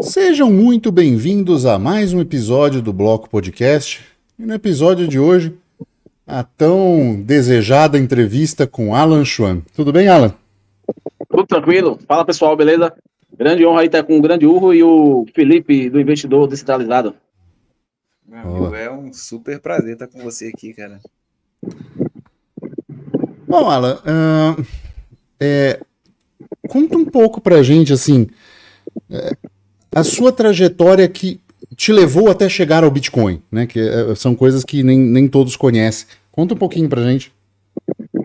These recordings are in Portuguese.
Sejam muito bem-vindos a mais um episódio do Bloco Podcast. E no episódio de hoje, a tão desejada entrevista com Alan Schwan. Tudo bem, Alan? Tudo tranquilo. Fala pessoal, beleza? Grande honra aí estar com o Grande Urro e o Felipe do Investidor Descentralizado. Meu amigo, é um super prazer estar com você aqui, cara. Bom, Alan, uh, é, conta um pouco pra gente, assim, é, a sua trajetória que te levou até chegar ao Bitcoin, né? Que é, são coisas que nem, nem todos conhecem. Conta um pouquinho pra gente.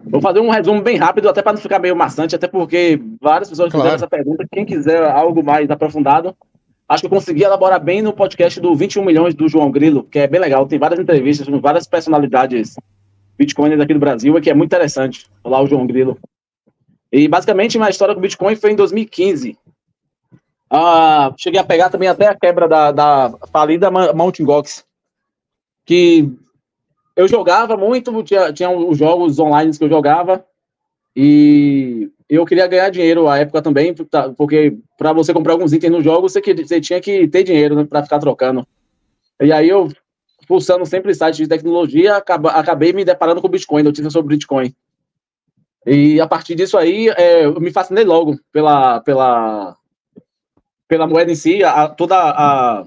Vou fazer um resumo bem rápido, até para não ficar meio maçante, até porque várias pessoas claro. fizeram essa pergunta. Quem quiser algo mais aprofundado, acho que eu consegui elaborar bem no podcast do 21 milhões do João Grilo, que é bem legal. Tem várias entrevistas com várias personalidades Bitcoin aqui do Brasil, e que é muito interessante. Lá o João Grilo. E basicamente minha história com Bitcoin foi em 2015. Ah, cheguei a pegar também até a quebra da, da falida Mountain Gox, que eu jogava muito, tinha, tinha os jogos online que eu jogava, e eu queria ganhar dinheiro à época também, porque para você comprar alguns itens no jogo, você, você tinha que ter dinheiro né, para ficar trocando. E aí eu, pulsando sempre sites de tecnologia, acabei me deparando com Bitcoin, notícias sobre Bitcoin. E a partir disso aí, é, eu me fascinei logo pela, pela, pela moeda em si, a, toda a,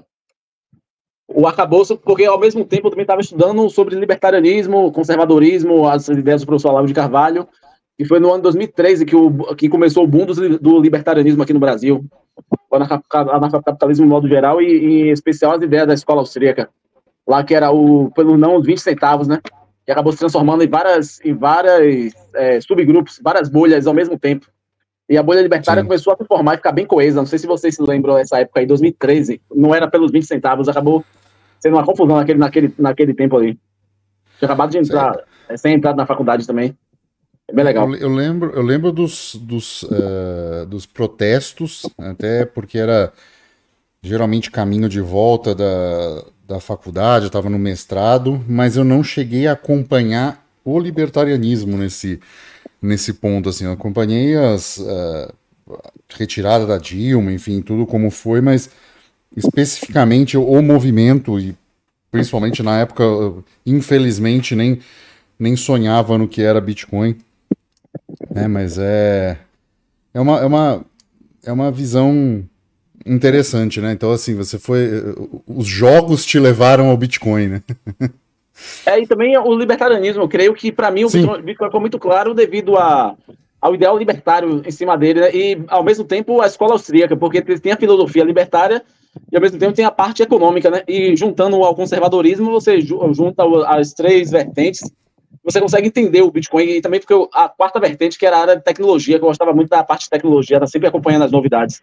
o arcabouço, porque ao mesmo tempo eu também estava estudando sobre libertarianismo, conservadorismo, as ideias do professor Olavo de Carvalho, e foi no ano 2013 que, o, que começou o boom do, do libertarianismo aqui no Brasil, o anarcocapitalismo no modo geral, e, e, em especial as ideias da escola austríaca, lá que era o, pelo não, 20 centavos, né? que acabou se transformando em várias, em várias é, subgrupos, várias bolhas ao mesmo tempo. E a bolha libertária Sim. começou a se formar e ficar bem coesa. Não sei se vocês se lembram dessa época aí, 2013. Não era pelos 20 centavos, acabou sendo uma confusão naquele, naquele, naquele tempo ali. Tinha acabado de entrar, é, sem entrar na faculdade também. É bem legal. Eu, eu lembro, eu lembro dos, dos, uh, dos protestos, até porque era geralmente caminho de volta da, da faculdade, eu estava no mestrado, mas eu não cheguei a acompanhar o libertarianismo nesse, nesse ponto. Assim, eu acompanhei as uh, retirada da Dilma, enfim, tudo como foi, mas especificamente o movimento e principalmente na época, infelizmente nem nem sonhava no que era Bitcoin, né? Mas é é uma, é uma é uma visão interessante, né? Então, assim, você foi. Os jogos te levaram ao Bitcoin, né? É, e também o libertarianismo, eu creio que para mim o Sim. Bitcoin ficou muito claro devido a, ao ideal libertário em cima dele, né? e ao mesmo tempo a escola austríaca, porque tem a filosofia libertária e ao mesmo tempo tem a parte econômica, né? E juntando ao conservadorismo, você junta as três vertentes, você consegue entender o Bitcoin e também porque a quarta vertente, que era a área de tecnologia, que eu gostava muito da parte de tecnologia, tá sempre acompanhando as novidades.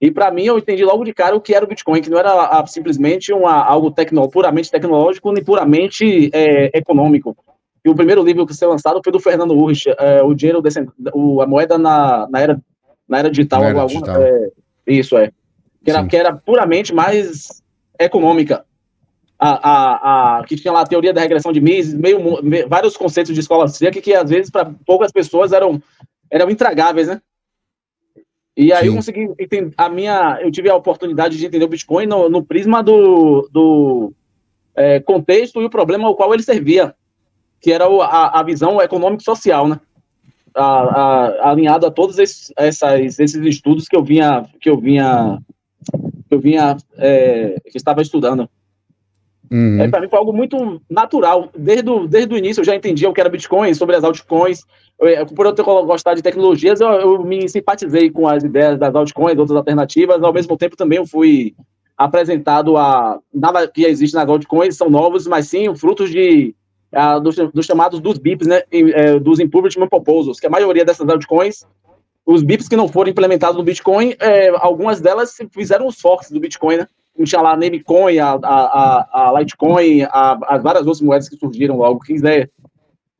E para mim, eu entendi logo de cara o que era o Bitcoin, que não era a, a, simplesmente uma, algo tecno, puramente tecnológico, nem puramente é, econômico. E o primeiro livro que foi lançado foi do Fernando Urrich, é, o dinheiro, o, a moeda na, na, era, na era digital. Na era alguma, digital. É, isso, é. Que era, que era puramente mais econômica. A, a, a, que tinha lá a teoria da regressão de Mises, meio, meio, vários conceitos de escola austríaca que, às vezes, para poucas pessoas eram, eram intragáveis, né? E aí Sim. eu consegui entender, a minha, eu tive a oportunidade de entender o Bitcoin no, no prisma do, do é, contexto e o problema ao qual ele servia, que era o, a, a visão econômico-social, né? A, a, alinhado a todos esses, essas, esses estudos que eu vinha, que eu vinha, que eu vinha, é, que estava estudando. Uhum. É, para mim foi algo muito natural. Desde o, desde o início eu já entendia o que era Bitcoin, sobre as altcoins. Eu, por eu ter gostado de tecnologias, eu, eu, me simpatizei com as ideias das altcoins, outras alternativas. Ao mesmo tempo também eu fui apresentado a... Nada que existe nas altcoins são novos, mas sim frutos de... Dos, dos, chamados dos BIPs, né, é, dos Improvement Proposals, que a maioria dessas altcoins, os BIPs que não foram implementados no Bitcoin, é, algumas delas fizeram os forks do Bitcoin, né? Lá a Namecoin, a, a, a Litecoin, a, as várias outras moedas que surgiram logo. Quem quiser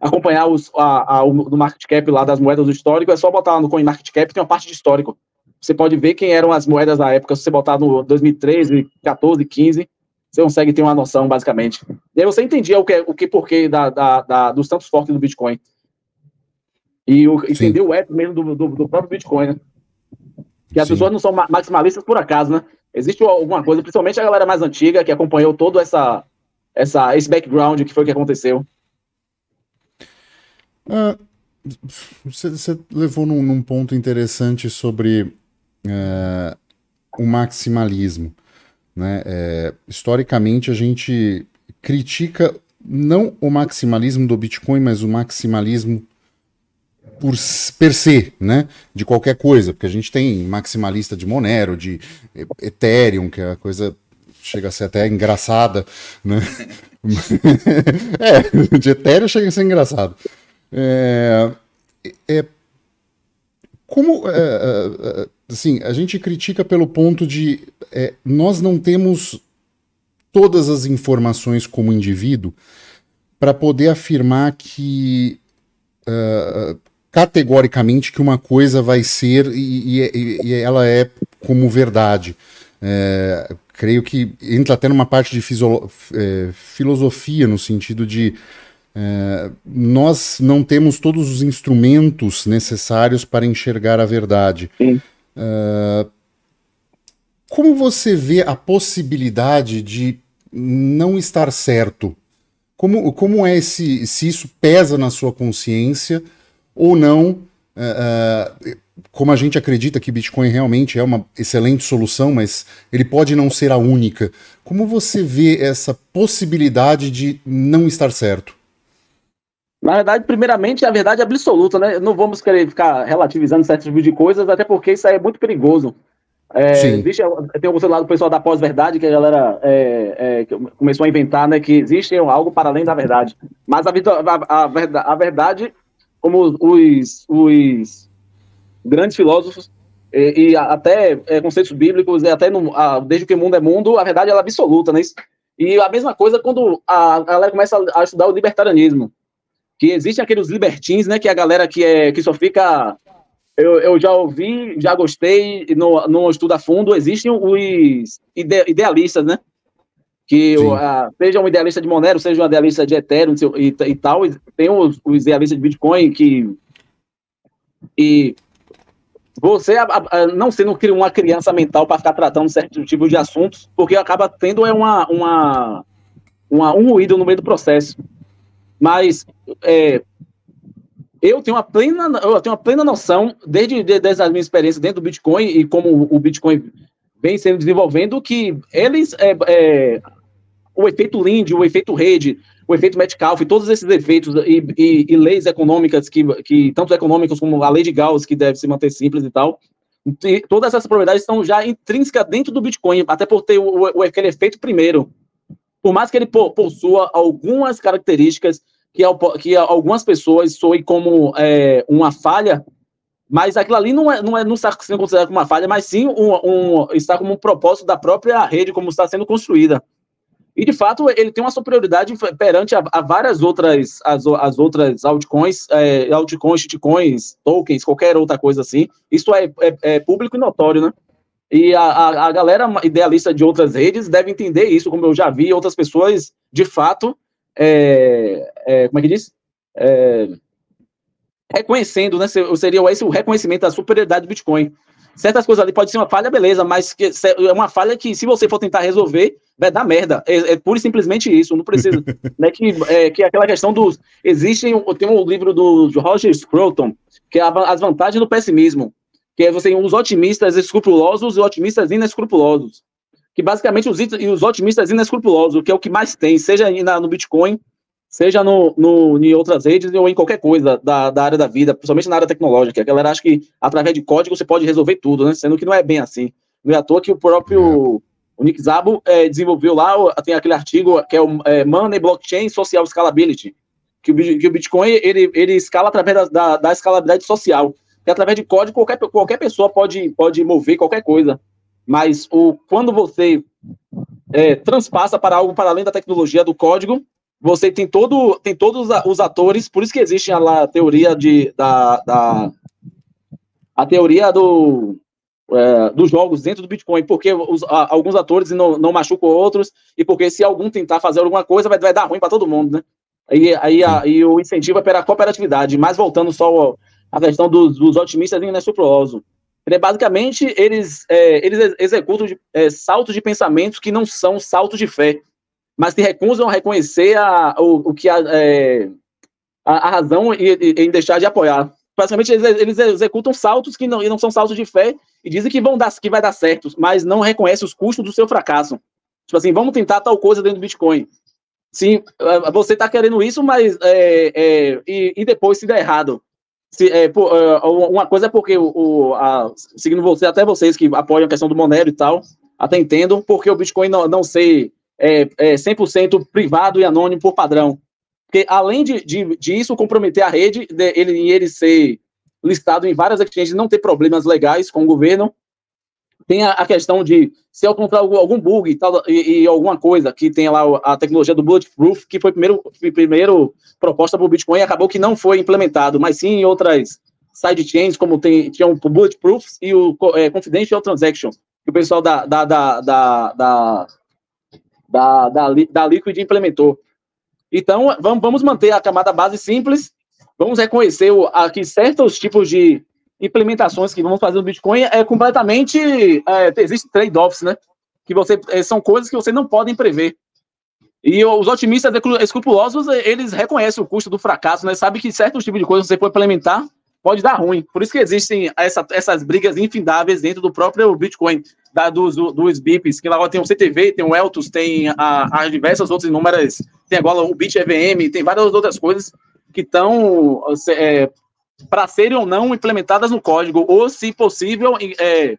acompanhar os, a, a, o do market cap lá das moedas do histórico, é só botar lá no Coin Market Cap, tem uma parte de histórico. Você pode ver quem eram as moedas da época, se você botar no 2013, 14, 15, você consegue ter uma noção, basicamente. E aí você entendia o que, o que porquê da, da, da dos tantos fortes do Bitcoin. E o, entender o app mesmo do, do, do, próprio Bitcoin, né? Que as Sim. pessoas não são maximalistas por acaso, né? Existe alguma coisa, principalmente a galera mais antiga, que acompanhou todo essa, essa, esse background que foi que aconteceu? Uh, você, você, levou num, num, ponto interessante sobre uh, o maximalismo. Né? É, historicamente, a gente critica não o maximalismo do Bitcoin, mas o maximalismo por per se, né? De qualquer coisa, porque a gente tem maximalista de Monero, de Ethereum, que é a coisa chega a ser até engraçada, né? é, de Ethereum chega a ser engraçado. É, é, como, é, é, é, assim, a gente critica pelo ponto de é, nós não temos todas as informações como indivíduo para poder afirmar que uh, categoricamente que uma coisa vai ser e, e, e ela é como verdade. É, creio que entra até numa parte de é, filosofia, no sentido de é, nós não temos todos os instrumentos necessários para enxergar a verdade. É, como você vê a possibilidade de não estar certo? Como, como é esse, se isso pesa na sua consciência? Ou não, uh, como a gente acredita que Bitcoin realmente é uma excelente solução, mas ele pode não ser a única. Como você vê essa possibilidade de não estar certo? Na verdade, primeiramente, a verdade é absoluta, né? Não vamos querer ficar relativizando certos tipos de coisas, até porque isso aí é muito perigoso. É, existe, tem o lado do pessoal da pós-verdade, que a galera é, é, começou a inventar, né? Que existe algo para além da verdade. Mas a, a, a, a verdade como os, os grandes filósofos e, e até é, conceitos bíblicos, e até no, a, desde que o mundo é mundo, a verdade é absoluta, né? E a mesma coisa quando a, a galera começa a, a, estudar o libertarianismo, que existem aqueles libertins, né? Que é a galera que, é, que só fica... Eu, eu já ouvi, já gostei, não, não estudo a fundo, existem os ide, idealistas, né? Que o, a, seja um idealista de Monero, seja um idealista de Ethereum e, e tal, tem os, os, idealistas de Bitcoin que e você a, a, não sendo uma criança mental para ficar tratando certo tipo de assuntos, porque acaba tendo é uma, uma, uma, um ruído no meio do processo. Mas é, eu tenho uma plena, eu tenho uma plena noção, desde, desde a minha experiência dentro do Bitcoin e como o Bitcoin vem sendo desenvolvendo, que eles é, é, o efeito Lindy, o efeito rede, o efeito Metcalfe, todos esses efeitos e, e, e, leis econômicas, que, que tanto econômicas como a lei de Gauss, que deve se manter simples e tal, e todas essas propriedades estão já intrínsecas dentro do Bitcoin, até por ter o, o, aquele efeito primeiro. Por mais que ele possua algumas características que, que algumas pessoas soem como é, uma falha, mas aquilo ali não, é, não, é, não está sendo considerado como uma falha, mas sim um, um, está como um propósito da própria rede, como está sendo construída. E, de fato, ele tem uma superioridade perante a, a várias outras, as, as outras altcoins, é, altcoins, shitcoins, tokens, qualquer outra coisa assim. Isso é, é, é público e notório, né? E a, a, a, galera idealista de outras redes deve entender isso, como eu já vi outras pessoas, de fato, é, é, como é que diz? É, reconhecendo, né? Seria esse o reconhecimento da superioridade do Bitcoin certas coisas ali pode ser uma falha, beleza, mas é uma falha que, se você for tentar resolver, vai dar merda. É, é pura e simplesmente isso. Não precisa. né, que, é, que é aquela questão dos. Existem. Tem um livro do Roger Scruton, que é as vantagens do pessimismo. Que é você os otimistas escrupulosos e otimistas inescrupulosos. Que basicamente os, os otimistas inescrupulosos, que é o que mais tem, seja no Bitcoin, seja no, no, em outras redes ou em qualquer coisa da, da área da vida, principalmente na área tecnológica. A galera acha que através de código você pode resolver tudo, né? Sendo que não é bem assim. Não é à toa que o próprio o Nick Szabo é, desenvolveu lá, tem aquele artigo que é o é, Money Blockchain Social Scalability, que o, que o Bitcoin ele, ele escala através da, da, da escalabilidade social. Que através de código qualquer, qualquer pessoa pode, pode mover qualquer coisa. Mas o, quando você é, transpassa para algo para além da tecnologia do código, você tem todo tem todos os atores, por isso que existe a, a teoria de da, da a teoria do é, dos jogos dentro do Bitcoin, porque os, a, alguns atores não, não machucam outros, e porque se algum tentar fazer alguma coisa, vai, vai dar ruim para todo mundo, né? E aí a, e o incentivo é para a cooperatividade, mas voltando só à questão dos, dos otimistas e inescrupulosos. Ele é basicamente, eles, é, eles executam de, é, saltos de pensamentos que não são saltos de fé, mas que recusam reconhecer a, o, o que a, é, a, a, razão em deixar de apoiar. Basicamente, eles, eles, executam saltos que não, não são saltos de fé e dizem que, vão dar, que vai dar certo, mas não reconhecem os custos do seu fracasso. Tipo assim, vamos tentar tal coisa dentro do Bitcoin. Sim, é, você está querendo isso, mas é, é, e, e, depois se der errado. Se, é, por, é, uma coisa é porque o, o a, seguindo você, até vocês que apoiam a questão do Monero e tal, até entendo porque o Bitcoin não, não ser é, é 100% privado e anônimo por padrão. Porque além de, de, de isso comprometer a rede, de, ele, ele ser listado em várias exchanges, não ter problemas legais com o governo, tem a, a, questão de se eu encontrar algum, algum bug e, tal, e, e, alguma coisa que tenha lá a tecnologia do Bulletproof, que foi primeiro, primeiro proposta para o Bitcoin e acabou que não foi implementado, mas sim em outras sidechains, como tem, tinha o Bulletproof e o é, Confidential Transaction, que o pessoal da, da, da, da, da, da, da, da Liquid implementou. Então, vamos, manter a camada base simples, vamos reconhecer o, a, que certos tipos de implementações que vamos fazer no Bitcoin é completamente. É, existe trade-offs, né? Que você, é, são coisas que você não podem prever. E os otimistas escrupulosos, eles reconhecem o custo do fracasso, né? Sabe que certos tipos de coisas você pode implementar pode dar ruim. Por isso que existem essa, essas brigas infindáveis dentro do próprio Bitcoin, da, dos, dos BIPs, que lá tem o CTV, tem o Eltos, tem as diversas outras inúmeras, tem agora o BitEVM, tem várias outras coisas que estão é, para serem ou não implementadas no código, ou, se possível, é,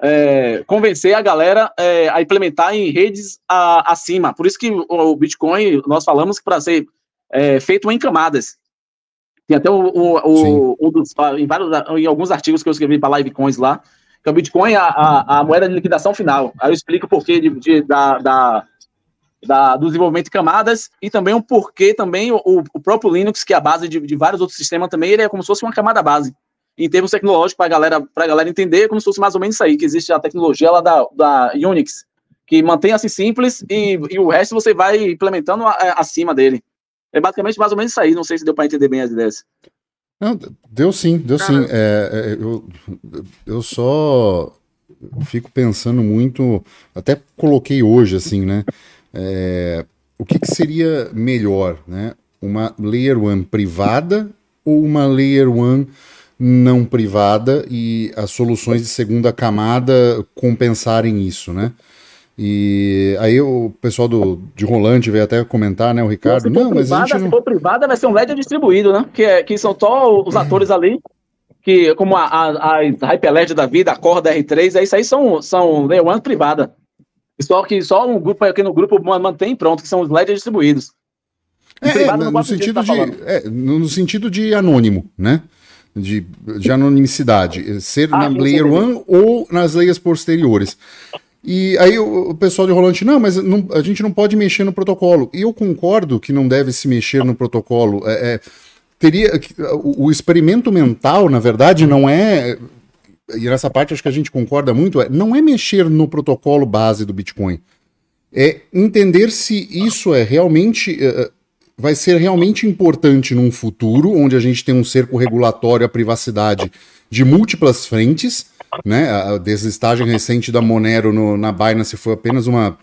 é, convencer a galera é, a implementar em redes a, acima. Por isso que o, o Bitcoin, nós falamos que para ser é, feito em camadas. Tem até o, o, o dos, em, vários, em alguns artigos que eu escrevi para Livecoins lá, que o Bitcoin é a, a, a, moeda de liquidação final. Aí eu explico o porquê de, de, da, da da, do desenvolvimento de camadas e também um porquê também o, o próprio Linux, que é a base de, de, vários outros sistemas também, ele é como se fosse uma camada base. Em termos tecnológicos, para galera, a galera entender, é como se fosse mais ou menos isso aí, que existe a tecnologia lá da, da Unix, que mantém assim simples e, e o resto você vai implementando a, a, acima dele. É basicamente mais ou menos isso aí, não sei se deu para entender bem as ideias. Não, deu sim, deu sim. É, é, eu, eu só fico pensando muito, até coloquei hoje assim, né? É, o que, que, seria melhor, né? Uma Layer 1 privada ou uma Layer 1 não privada e as soluções de segunda camada compensarem isso, né? E aí o pessoal do, de Rolante veio até comentar, né, o Ricardo, não, não mas privada, a gente não... Se for privada, vai ser um LED distribuído, né? Que, é, que são só os atores ali, que como a, a, a Hyperledger da vida, a Corda R3, é isso aí são, são Layer 1 privada. Só que só um grupo aqui no grupo mantém pronto, que são os LEDs distribuídos. É, é no, sentido de, é, no sentido de anônimo, né? De, de anonimidade. Ser ah, na Layer 1 ou nas layers posteriores. E aí o, pessoal de Rolante, não, mas não, a gente não pode mexer no protocolo. E eu concordo que não deve se mexer no protocolo. É, é, teria o, o experimento mental, na verdade, não é e nessa parte acho que a gente concorda muito, é, não é mexer no protocolo base do Bitcoin. É entender se isso é realmente. Uh, vai ser realmente importante num futuro, onde a gente tem um cerco regulatório à privacidade de múltiplas frentes. Né? A deslistagem recente da Monero no, na Binance foi apenas uma,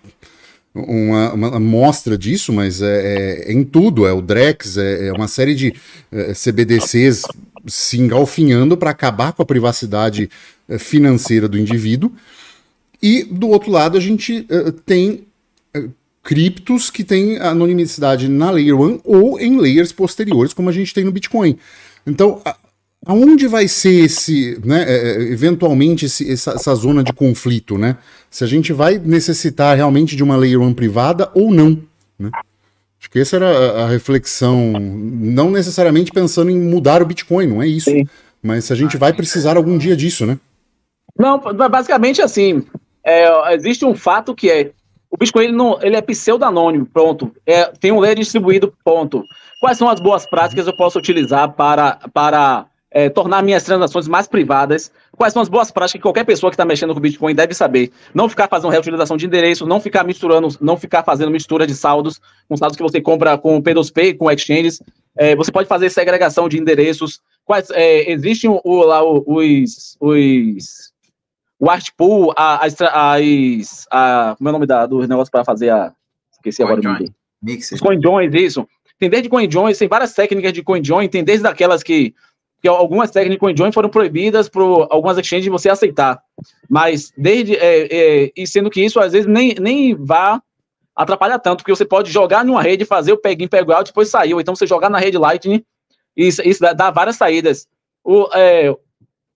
uma, amostra disso, mas é, é, é, em tudo. É o Drex, é, é uma série de é, CBDCs se engalfinhando para acabar com a privacidade eh, financeira do indivíduo. E do outro lado, a gente tem criptos que têm anonimidade na Layer 1 ou em layers posteriores, como a gente tem no Bitcoin. Então, aonde vai ser esse, né, eventualmente, esse, essa, essa, zona de conflito, né? Se a gente vai necessitar realmente de uma Layer 1 privada ou não, né? Acho que essa era a reflexão, não necessariamente pensando em mudar o Bitcoin, não é isso. Sim. Mas se a gente vai precisar algum dia disso, né? Não, basicamente assim, é, existe um fato que é, o Bitcoin ele, não, ele é pseudo-anônimo, pronto. É, tem um layer distribuído, ponto. Quais são as boas práticas que eu posso utilizar para, para é, tornar minhas transações mais privadas, quais são as boas práticas que qualquer pessoa que está mexendo com Bitcoin deve saber. Não ficar fazendo reutilização de endereço, não ficar misturando, não ficar fazendo mistura de saldos, com saldos que você compra com P2P, com exchanges. É, você pode fazer segregação de endereços. Quais, é, existem o, lá os, os o art pool, a, as, as a, como é o nome da, do negócio para fazer a, esqueci agora o nome. Os coinjoins, isso. Tem desde coinjoins, tem várias técnicas de coinjoin, tem desde aquelas que que algumas técnicas de CoinJoin foram proibidas por algumas exchanges de você aceitar. Mas desde é, é, e sendo que isso às vezes nem, nem vá atrapalhar tanto, porque você pode jogar numa rede, fazer o peg-in, peg out, depois sair, ou então você jogar na rede Lightning, e isso, isso dá, dá, várias saídas. O, é,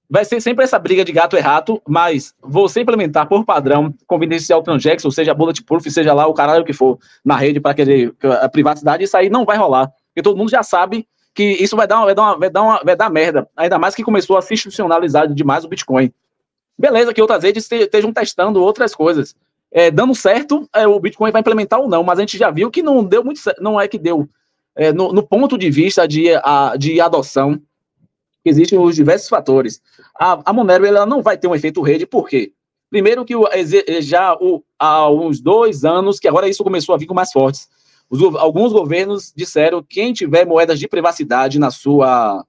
vai ser sempre essa briga de gato e rato, mas você implementar por padrão confidencial transaction, seja bulletproof, seja lá o caralho que for, na rede para querer a privacidade, isso aí não vai rolar. Porque todo mundo já sabe que isso vai dar, uma, vai, dar uma, vai, dar uma, vai dar merda. Ainda mais que começou a se institucionalizar demais o Bitcoin. Beleza, que outras redes estejam testando outras coisas. É, dando certo, é, o Bitcoin vai implementar ou não, mas a gente já viu que não deu muito certo, não é que deu. É, no, no, ponto de vista de, a, de adoção, existem os diversos fatores. A, a Monero ela não vai ter um efeito rede, por quê? Primeiro que o, já o, há uns dois anos, que agora isso começou a vir com mais fortes, os, alguns governos disseram que quem tiver moedas de privacidade na sua,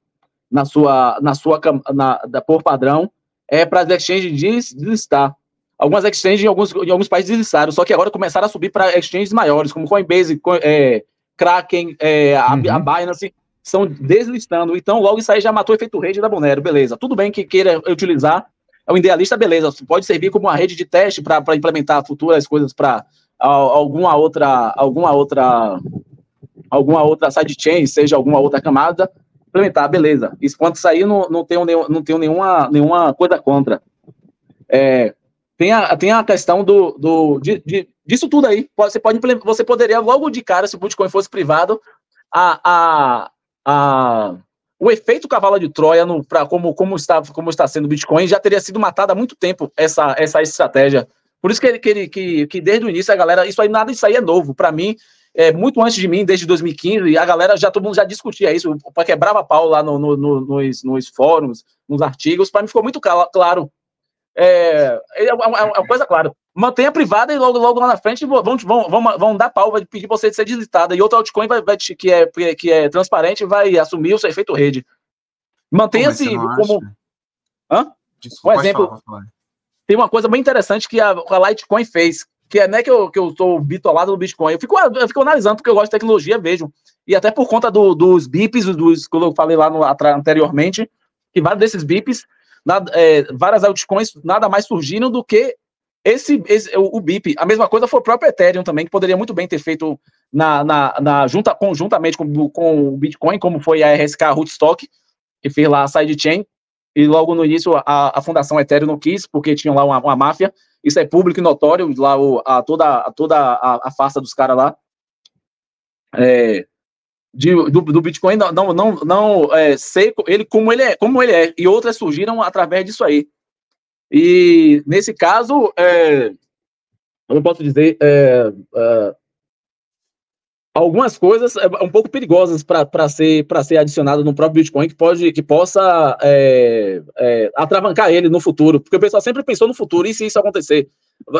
na sua, na sua, na, da, por padrão, é para as exchanges deslistar. Algumas exchanges em alguns, em alguns países deslistaram, só que agora começaram a subir para exchanges maiores, como Coinbase, é, Kraken, é, a, uhum. a Binance, estão deslistando. Então, logo isso aí já matou o efeito rede da Monero, beleza. Tudo bem que queira utilizar, é o idealista, beleza. Pode servir como uma rede de teste para implementar futuras coisas para alguma outra, alguma outra, alguma outra sidechain, seja alguma outra camada, implementar, beleza. Isso quando sair, não, não tenho, não tenho nenhuma, nenhuma coisa contra. É, tem, a, tem a questão do, do de, de, disso tudo aí. Você, pode, você poderia, logo de cara, se o Bitcoin fosse privado, a, a, a, o efeito cavalo de Troia, no, pra, como, como, está, como está sendo o Bitcoin, já teria sido matado há muito tempo, essa, essa estratégia por isso que, que, que, que desde o início a galera, isso aí nada isso aí é novo. Para mim, é, muito antes de mim, desde 2015, a galera já todo mundo já discutia isso, para quebrava pau lá no, no, no, nos, nos fóruns, nos artigos, para mim ficou muito claro. É, é, é, uma, é uma coisa clara. Mantenha privada e logo, logo lá na frente vão, vão, vão, vão dar pau, vai pedir você de ser deslitada. E outro altcoin vai, vai, que, é, que é transparente vai assumir o seu efeito rede. Mantenha-se como. Hã? Desculpa, um exemplo. Falar tem uma coisa bem interessante que a, a Litecoin fez, que é né, que eu, que eu sou bitolado no Bitcoin. Eu fico, eu fico analisando porque eu gosto de tecnologia, vejo. E até por conta do, dos bips, dos, que eu falei lá no, anteriormente, que vários desses bips, é, várias altcoins, nada mais surgiram do que esse, esse o, o, BIP. A mesma coisa foi o próprio Ethereum também, que poderia muito bem ter feito na, na, na junta, conjuntamente com, com o Bitcoin, como foi a RSK Rootstock, que fez lá a sidechain, e logo no início a, a Fundação Ethereum não quis, porque tinha lá uma, uma máfia, isso é público e notório, lá o, a, toda, a, toda a, a farsa dos caras lá, é, de, do, do, Bitcoin não, não, não, não é, ser ele como ele é, como ele é, e outras surgiram através disso aí. E nesse caso, é, eu posso dizer, é, é algumas coisas é, um pouco perigosas para ser ser adicionado no próprio Bitcoin que pode que possa é, é, atravancar ele no futuro. Porque o pessoal sempre pensou no futuro e se isso acontecer?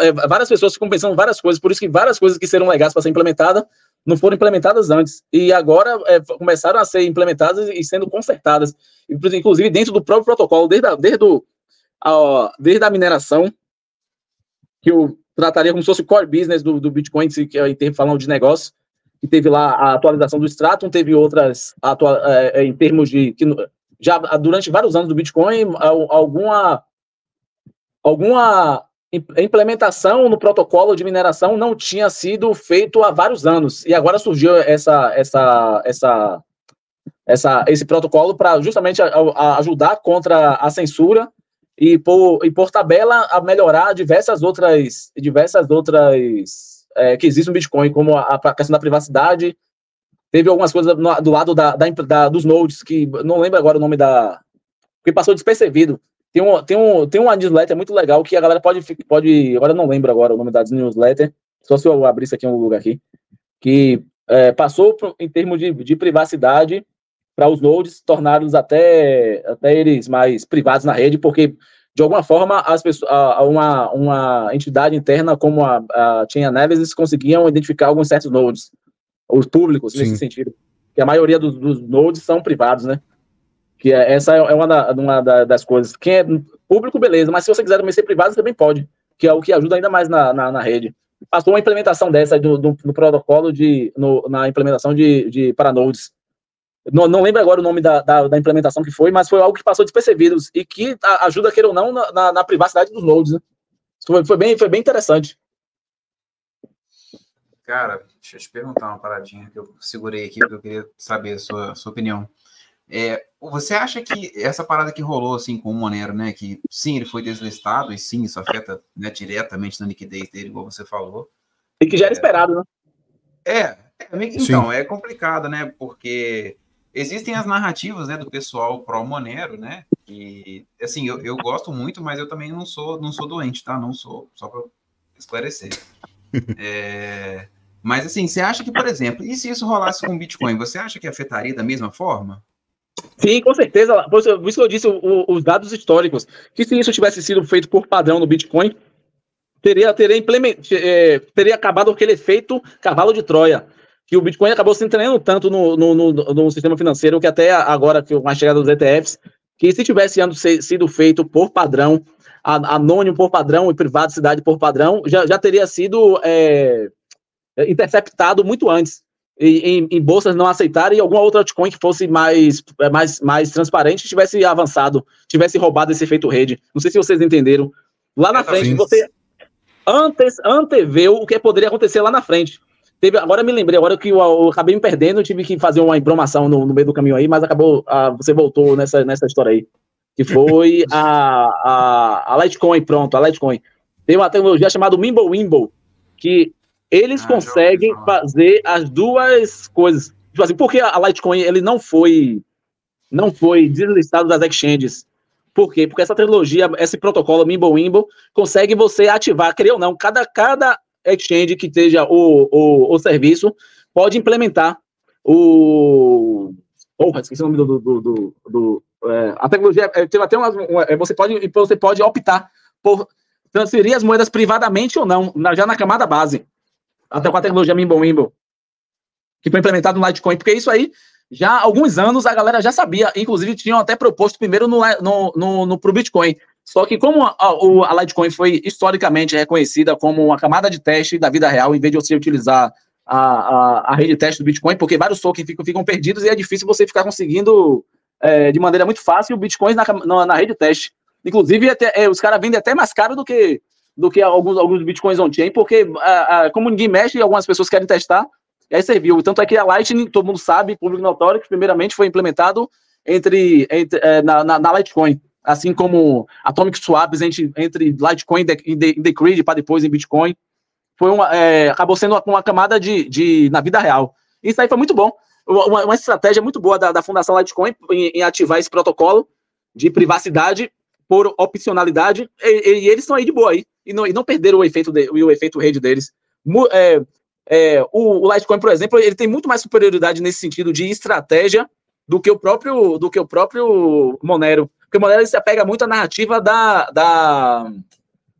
É, várias pessoas ficam pensando várias coisas por isso que várias coisas que serão legais para ser implementadas não foram implementadas antes. E agora é, começaram a ser implementadas e sendo consertadas. Inclusive dentro do próprio protocolo desde a, desde, o, a, desde a mineração que eu trataria como se fosse o core business do, do Bitcoin se que é, falando de negócio que teve lá a atualização do Stratum, teve outras atua é, é, em termos de que já durante vários anos do Bitcoin alguma alguma implementação no protocolo de mineração não tinha sido feito há vários anos. E agora surgiu essa essa essa essa esse protocolo para justamente a, a ajudar contra a censura e por, e por tabela a melhorar diversas outras diversas outras é, que existe no Bitcoin, como a, a, questão da privacidade. Teve algumas coisas no, do lado da, da, da, dos nodes, que não lembro agora o nome da. que passou despercebido. Tem, um, tem, um, tem uma newsletter muito legal que a galera pode. pode agora não lembro agora o nome da newsletter, só se eu abrisse aqui um lugar aqui, que é, passou em termos de, de privacidade para os nodes, torná-los até, até eles mais privados na rede, porque de alguma forma as pessoas, uma, uma entidade interna como a, a Chain Analysis conseguiam identificar alguns certos nodes, os públicos Sim. nesse sentido, que a maioria dos, dos nodes são privados, né? Que é, essa é uma, da, uma da, das coisas. Quem é público, beleza, mas se você quiser também ser privado, você também pode, que é o que ajuda ainda mais na, na, na rede. Passou uma implementação dessa do, do, do protocolo de, no, na implementação de, de para nodes. Não, não lembro agora o nome da, da, da, implementação que foi, mas foi algo que passou despercebido e que ajuda, queira ou não, na, na, na privacidade dos nodes. Né? Foi, foi, bem, foi bem interessante. Cara, deixa eu te perguntar uma paradinha que eu segurei aqui, porque eu queria saber a sua, sua opinião. É, você acha que essa parada que rolou assim com o Monero, né? Que sim, ele foi deslistado e sim, isso afeta né, diretamente na liquidez dele, igual você falou. E que já era é, esperado, né? É, é então, sim. é complicado, né? Porque existem as narrativas né, do pessoal pró Monero, né? E assim, eu, eu gosto muito, mas eu também não sou não sou doente, tá? Não sou, só para esclarecer. é, mas assim, você acha que, por exemplo, e se isso rolasse com Bitcoin, você acha que afetaria da mesma forma? Sim, com certeza. Por isso que eu disse o, os dados históricos. Que se isso tivesse sido feito por padrão no Bitcoin, teria, teria, implement, é, teria acabado aquele efeito cavalo de Troia. Que o Bitcoin acabou se entranhando tanto no, no, no, no, sistema financeiro que até agora, com a chegada dos ETFs, que se tivesse sido feito por padrão, anônimo por padrão e privaticidade por padrão, já, já teria sido é, interceptado muito antes em, em, bolsas não aceitarem e alguma outra altcoin que fosse mais, é, mais, mais transparente tivesse avançado, tivesse roubado esse efeito rede. Não sei se vocês entenderam. Lá na é, frente, você antes anteveu o que poderia acontecer lá na frente. Teve, agora me lembrei, agora que eu, eu acabei me perdendo, tive que fazer uma bromação no, no, meio do caminho aí, mas acabou, ah, você voltou nessa, nessa história aí. Que foi a, a, a Litecoin, pronto, a Litecoin. Tem uma tecnologia chamada Mimble Wimble, que eles ah, conseguem fazer as duas coisas. Tipo assim, porque a Litecoin ele não foi não foi deslistado das exchanges. Por quê? Porque essa tecnologia, esse protocolo Mimble consegue você ativar, querer ou não, cada, cada exchange que esteja o, o, o serviço pode implementar o. Porra, esqueci o nome do. do, do, do, é, a tecnologia é, tem até uma, uma, é, você, pode, você pode optar por transferir as moedas privadamente ou não, na, já na camada base até com a tecnologia Mimble Mimble, que foi implementado no Litecoin, porque isso aí, já há alguns anos, a galera já sabia, inclusive tinham até proposto primeiro no, no, no, no pro Bitcoin. Só que como a, a, Litecoin foi historicamente reconhecida como uma camada de teste da vida real, em vez de você utilizar a, a, a rede de teste do Bitcoin, porque vários tokens ficam, ficam perdidos e é difícil você ficar conseguindo é, de maneira muito fácil o Bitcoin na, na, na rede de teste. Inclusive, até, é, os caras vendem até mais caro do que do que alguns, alguns bitcoins on-chain, porque a, como ninguém mexe, algumas pessoas querem testar, e aí serviu. Tanto é que a Lightning, todo mundo sabe, público notório, que primeiramente foi implementado entre, entre é, na, na, na, Litecoin, assim como Atomic Swaps entre, entre Litecoin e Decred para depois em Bitcoin. Foi uma, é, acabou sendo uma, uma, camada de, de, na vida real. Isso aí foi muito bom. Uma, uma estratégia muito boa da, da Fundação Litecoin em, em ativar esse protocolo de privacidade por opcionalidade, e, e, eles estão aí de boa aí e não, e não perderam o efeito, de, o efeito rede deles. É, é, o, o Litecoin, por exemplo, ele tem muito mais superioridade nesse sentido de estratégia do que o próprio do que o próprio Monero. Porque o Monero se apega muito à narrativa da da,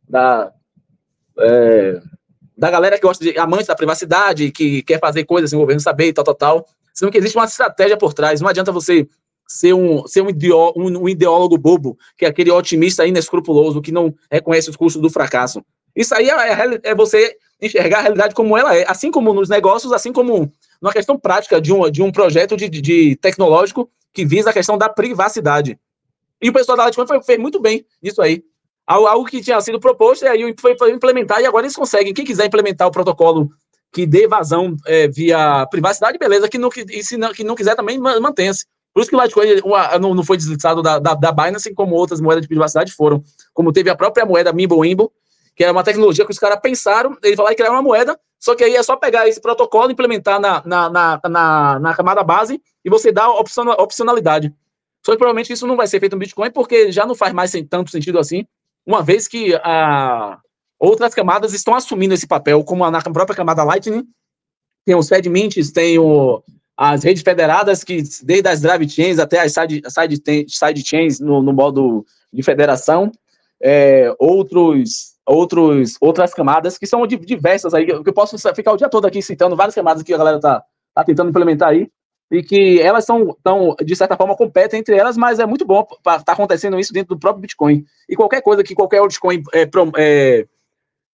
da, é, da galera que gosta de amantes da privacidade, que quer fazer coisas sem o governo saber e tal, tal, tal. Sendo que existe uma estratégia por trás. Não adianta você ser um, ser um, ideó, um, um, ideólogo bobo, que é aquele otimista inescrupuloso que não reconhece os custos do fracasso. Isso aí é, é, é, você enxergar a realidade como ela é, assim como nos negócios, assim como numa questão prática de um, de um projeto de, de tecnológico que visa a questão da privacidade. E o pessoal da Litecoin fez muito bem isso aí. Algo que tinha sido proposto, e aí foi, foi implementar, e agora eles conseguem. Quem quiser implementar o protocolo que dê vazão é, via privacidade, beleza. Que não, e se não, que não quiser também, mantenha-se. Por isso que o Litecoin não, não foi deslizado da, da, da Binance, como outras moedas de privacidade foram. Como teve a própria moeda Wimble, que é uma tecnologia que os caras pensaram, eles falaram que era uma moeda, só que aí é só pegar esse protocolo, implementar na, na, na, na, na camada base e você dá opcionalidade. Só que provavelmente isso não vai ser feito no Bitcoin, porque já não faz mais sem tanto sentido assim, uma vez que a, outras camadas estão assumindo esse papel, como na própria camada Lightning, tem os FedMints, tem o, as redes federadas, que desde as drive chains até as side, side, side chains no, no modo de federação, é, outros, outros, outras camadas que são diversas aí, que eu posso ficar o dia todo aqui citando várias camadas que a galera tá, tá tentando implementar aí, e que elas são, tão, de certa forma, competem entre elas, mas é muito bom estar tá acontecendo isso dentro do próprio Bitcoin. E qualquer coisa que qualquer altcoin é, é,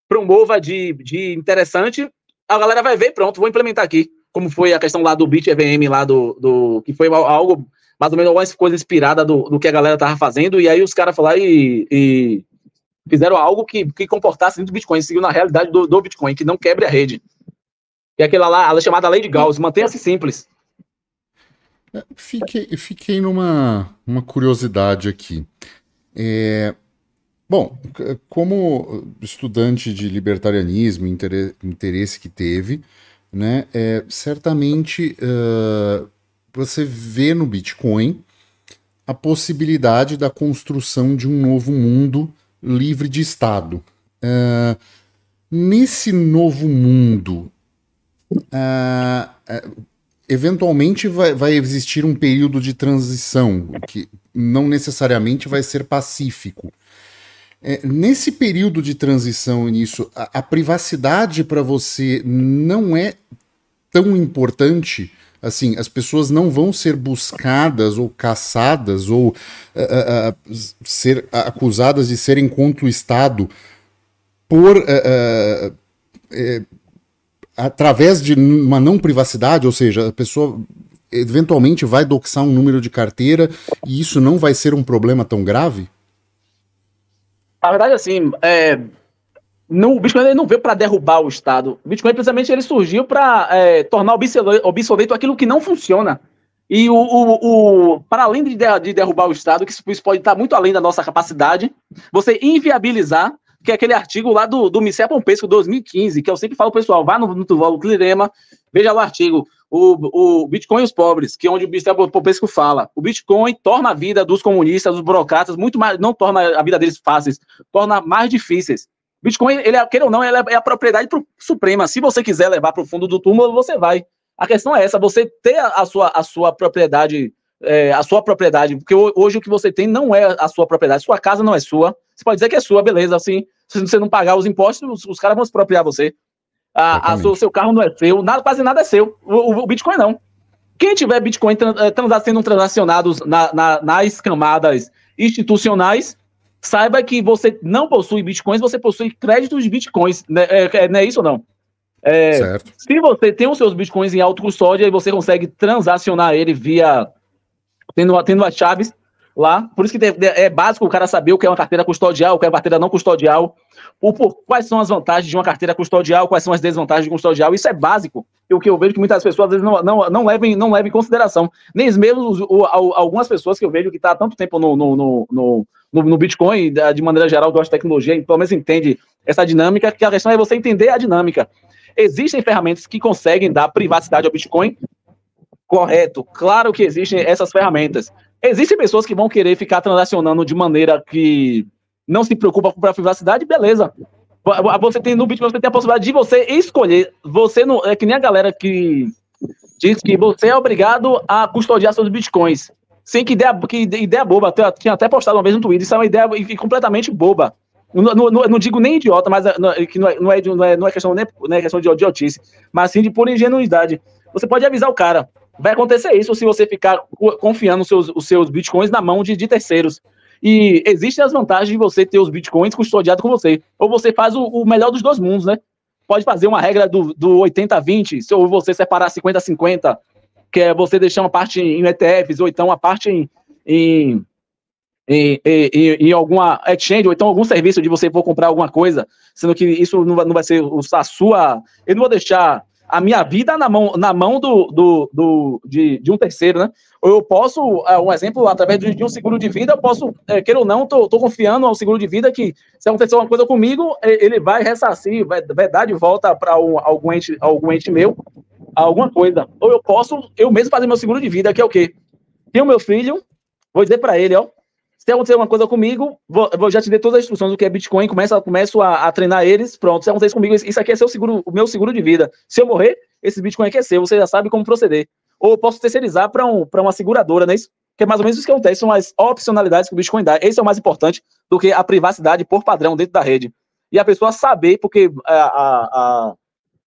promova de, de interessante, a galera vai ver pronto, vou implementar aqui como foi a questão lá do Beat EVM, lá do, do que foi algo, mais ou menos, algumas coisas inspirada do, do que a galera tava fazendo, e aí os caras falaram e, e, fizeram algo que, que comportasse dentro do Bitcoin, seguindo a realidade do, do Bitcoin, que não quebre a rede. E aquela lá, ela é chamada lei de Gauss, mantenha-se simples. Fiquei, fiquei numa uma curiosidade aqui. É, bom, como estudante de libertarianismo, interesse que teve, né? É, certamente uh, você vê no Bitcoin a possibilidade da construção de um novo mundo livre de Estado. Uh, nesse novo mundo, uh, eventualmente vai, vai, existir um período de transição que não necessariamente vai ser pacífico. É, nesse período de transição nisso, a, a privacidade para você não é tão importante assim, as pessoas não vão ser buscadas ou caçadas ou uh, uh, ser acusadas de serem contra o Estado por uh, através de uma não privacidade, ou seja, a pessoa eventualmente vai doxar um número de carteira e isso não vai ser um problema tão grave? Na verdade, assim, é, não, o Bitcoin não veio para derrubar o Estado. O Bitcoin, precisamente, ele surgiu para é, tornar obsoleto aquilo que não funciona. E o, o, o para além de, de, derrubar o Estado, que isso pode estar muito além da nossa capacidade, você inviabilizar, que é aquele artigo lá do, do Michel Pompesco 2015, que eu sempre falo, pessoal, vá no, no Tuval Clirema, veja o artigo, o, o Bitcoin e os pobres, que é onde o Michel Pompesco fala. O Bitcoin torna a vida dos comunistas, dos burocratas, muito mais, não torna a vida deles fáceis, torna mais difíceis. Bitcoin, ele é, queira ou não, ele é, é a propriedade suprema. Se você quiser levar para o fundo do túmulo, você vai. A questão é essa, você ter a, a sua, a sua propriedade, é, a sua propriedade, porque hoje o que você tem não é a sua propriedade, sua casa não é sua. Você pode dizer que é sua, beleza, assim, se você não pagar os impostos, os, caras vão expropriar você. A, a o seu carro não é seu, nada, quase nada é seu. O, o, Bitcoin não. Quem tiver Bitcoin trans, é, trans, sendo transacionados na, na, nas camadas institucionais, saiba que você não possui bitcoins, você possui créditos de bitcoins. Né? É, é, não é isso ou não? É, se você tem os seus bitcoins em autocustódia e você consegue transacionar ele via. tendo, tendo as chaves lá. Por isso que é básico o cara saber o que é uma carteira custodial, o que é uma carteira não custodial, o, por, quais são as vantagens de uma carteira custodial, quais são as desvantagens de custodial. Isso é básico. E o que eu vejo que muitas pessoas às vezes não, não, não, levam, não levam em consideração. Nem mesmo o, algumas pessoas que eu vejo que está há tanto tempo no, no, no, no no, no Bitcoin, de maneira geral, gosta de tecnologia, pelo menos entende essa dinâmica, que a questão é você entender a dinâmica. Existem ferramentas que conseguem dar privacidade ao Bitcoin? Correto. Claro que existem essas ferramentas. Existem pessoas que vão querer ficar transacionando de maneira que não se preocupa com a privacidade, beleza. Você tem no Bitcoin, você tem a possibilidade de você escolher. Você não. É que nem a galera que diz que você é obrigado a custodiar seus bitcoins. Sem que ideia, que ideia boba. Tinha até postado uma vez no Twitter, isso é uma ideia completamente boba. Não, não, não, digo nem idiota, mas é, que não é, é, não é, não é questão, nem, não é questão de idiotice, mas sim de pura ingenuidade. Você pode avisar o cara. Vai acontecer isso se você ficar confiando os seus, os seus bitcoins na mão de, de terceiros. E existem as vantagens de você ter os bitcoins custodiados com você. Ou você faz o, o melhor dos dois mundos, né? Pode fazer uma regra do, do 80-20, ou você separar 50-50, que é você deixar uma parte em ETFs, ou então uma parte em, em, em, em, em alguma exchange, ou então algum serviço de você for comprar alguma coisa, sendo que isso não vai, não vai ser a sua. Eu não vou deixar a minha vida na mão, na mão do, do, do de, de, um terceiro, né? Ou eu posso, é, um exemplo, através de, de, um seguro de vida, eu posso, é, queira ou não, tô, tô confiando ao seguro de vida que se acontecer alguma coisa comigo, ele vai ressarcir, vai, vai dar de volta para um, algum, ente, algum ente meu, alguma coisa. Ou eu posso, eu mesmo fazer meu seguro de vida, que é o quê? Tenho meu filho, vou dizer para ele, ó, se acontecer alguma coisa comigo, vou, vou, já te dar todas as instruções do que é Bitcoin, começo, começo a, a, treinar eles, pronto, se acontecer comigo, isso aqui é seu seguro, o meu seguro de vida. Se eu morrer, esse Bitcoin aqui é seu, você já sabe como proceder. ou posso terceirizar para um, uma seguradora, não é isso? Que é mais ou menos isso que acontece, são as opcionalidades que o Bitcoin dá. Esse é o mais importante do que a privacidade por padrão dentro da rede. E a pessoa saber, porque a, a, a,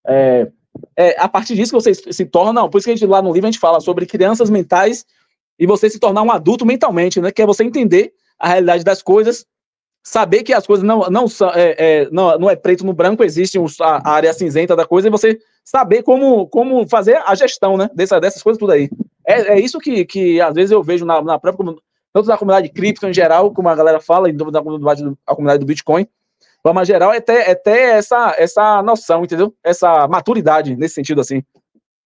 é, é, a partir disso que você se torna, por isso que a gente lá no livro a gente fala sobre crianças mentais e você se tornar um adulto mentalmente, né? Que é você entender a realidade das coisas, saber que as coisas não, não, é, é, não, não é preto no branco, existe a, área cinzenta da coisa, e você saber como, como fazer a gestão né, dessa, dessas coisas tudo aí. É, é isso que, que às vezes eu vejo na, na própria, tanto na comunidade cripto em geral, como a galera fala, e na comunidade, a comunidade do Bitcoin, forma geral, é ter, é ter essa, essa noção, entendeu? Essa maturidade nesse sentido assim.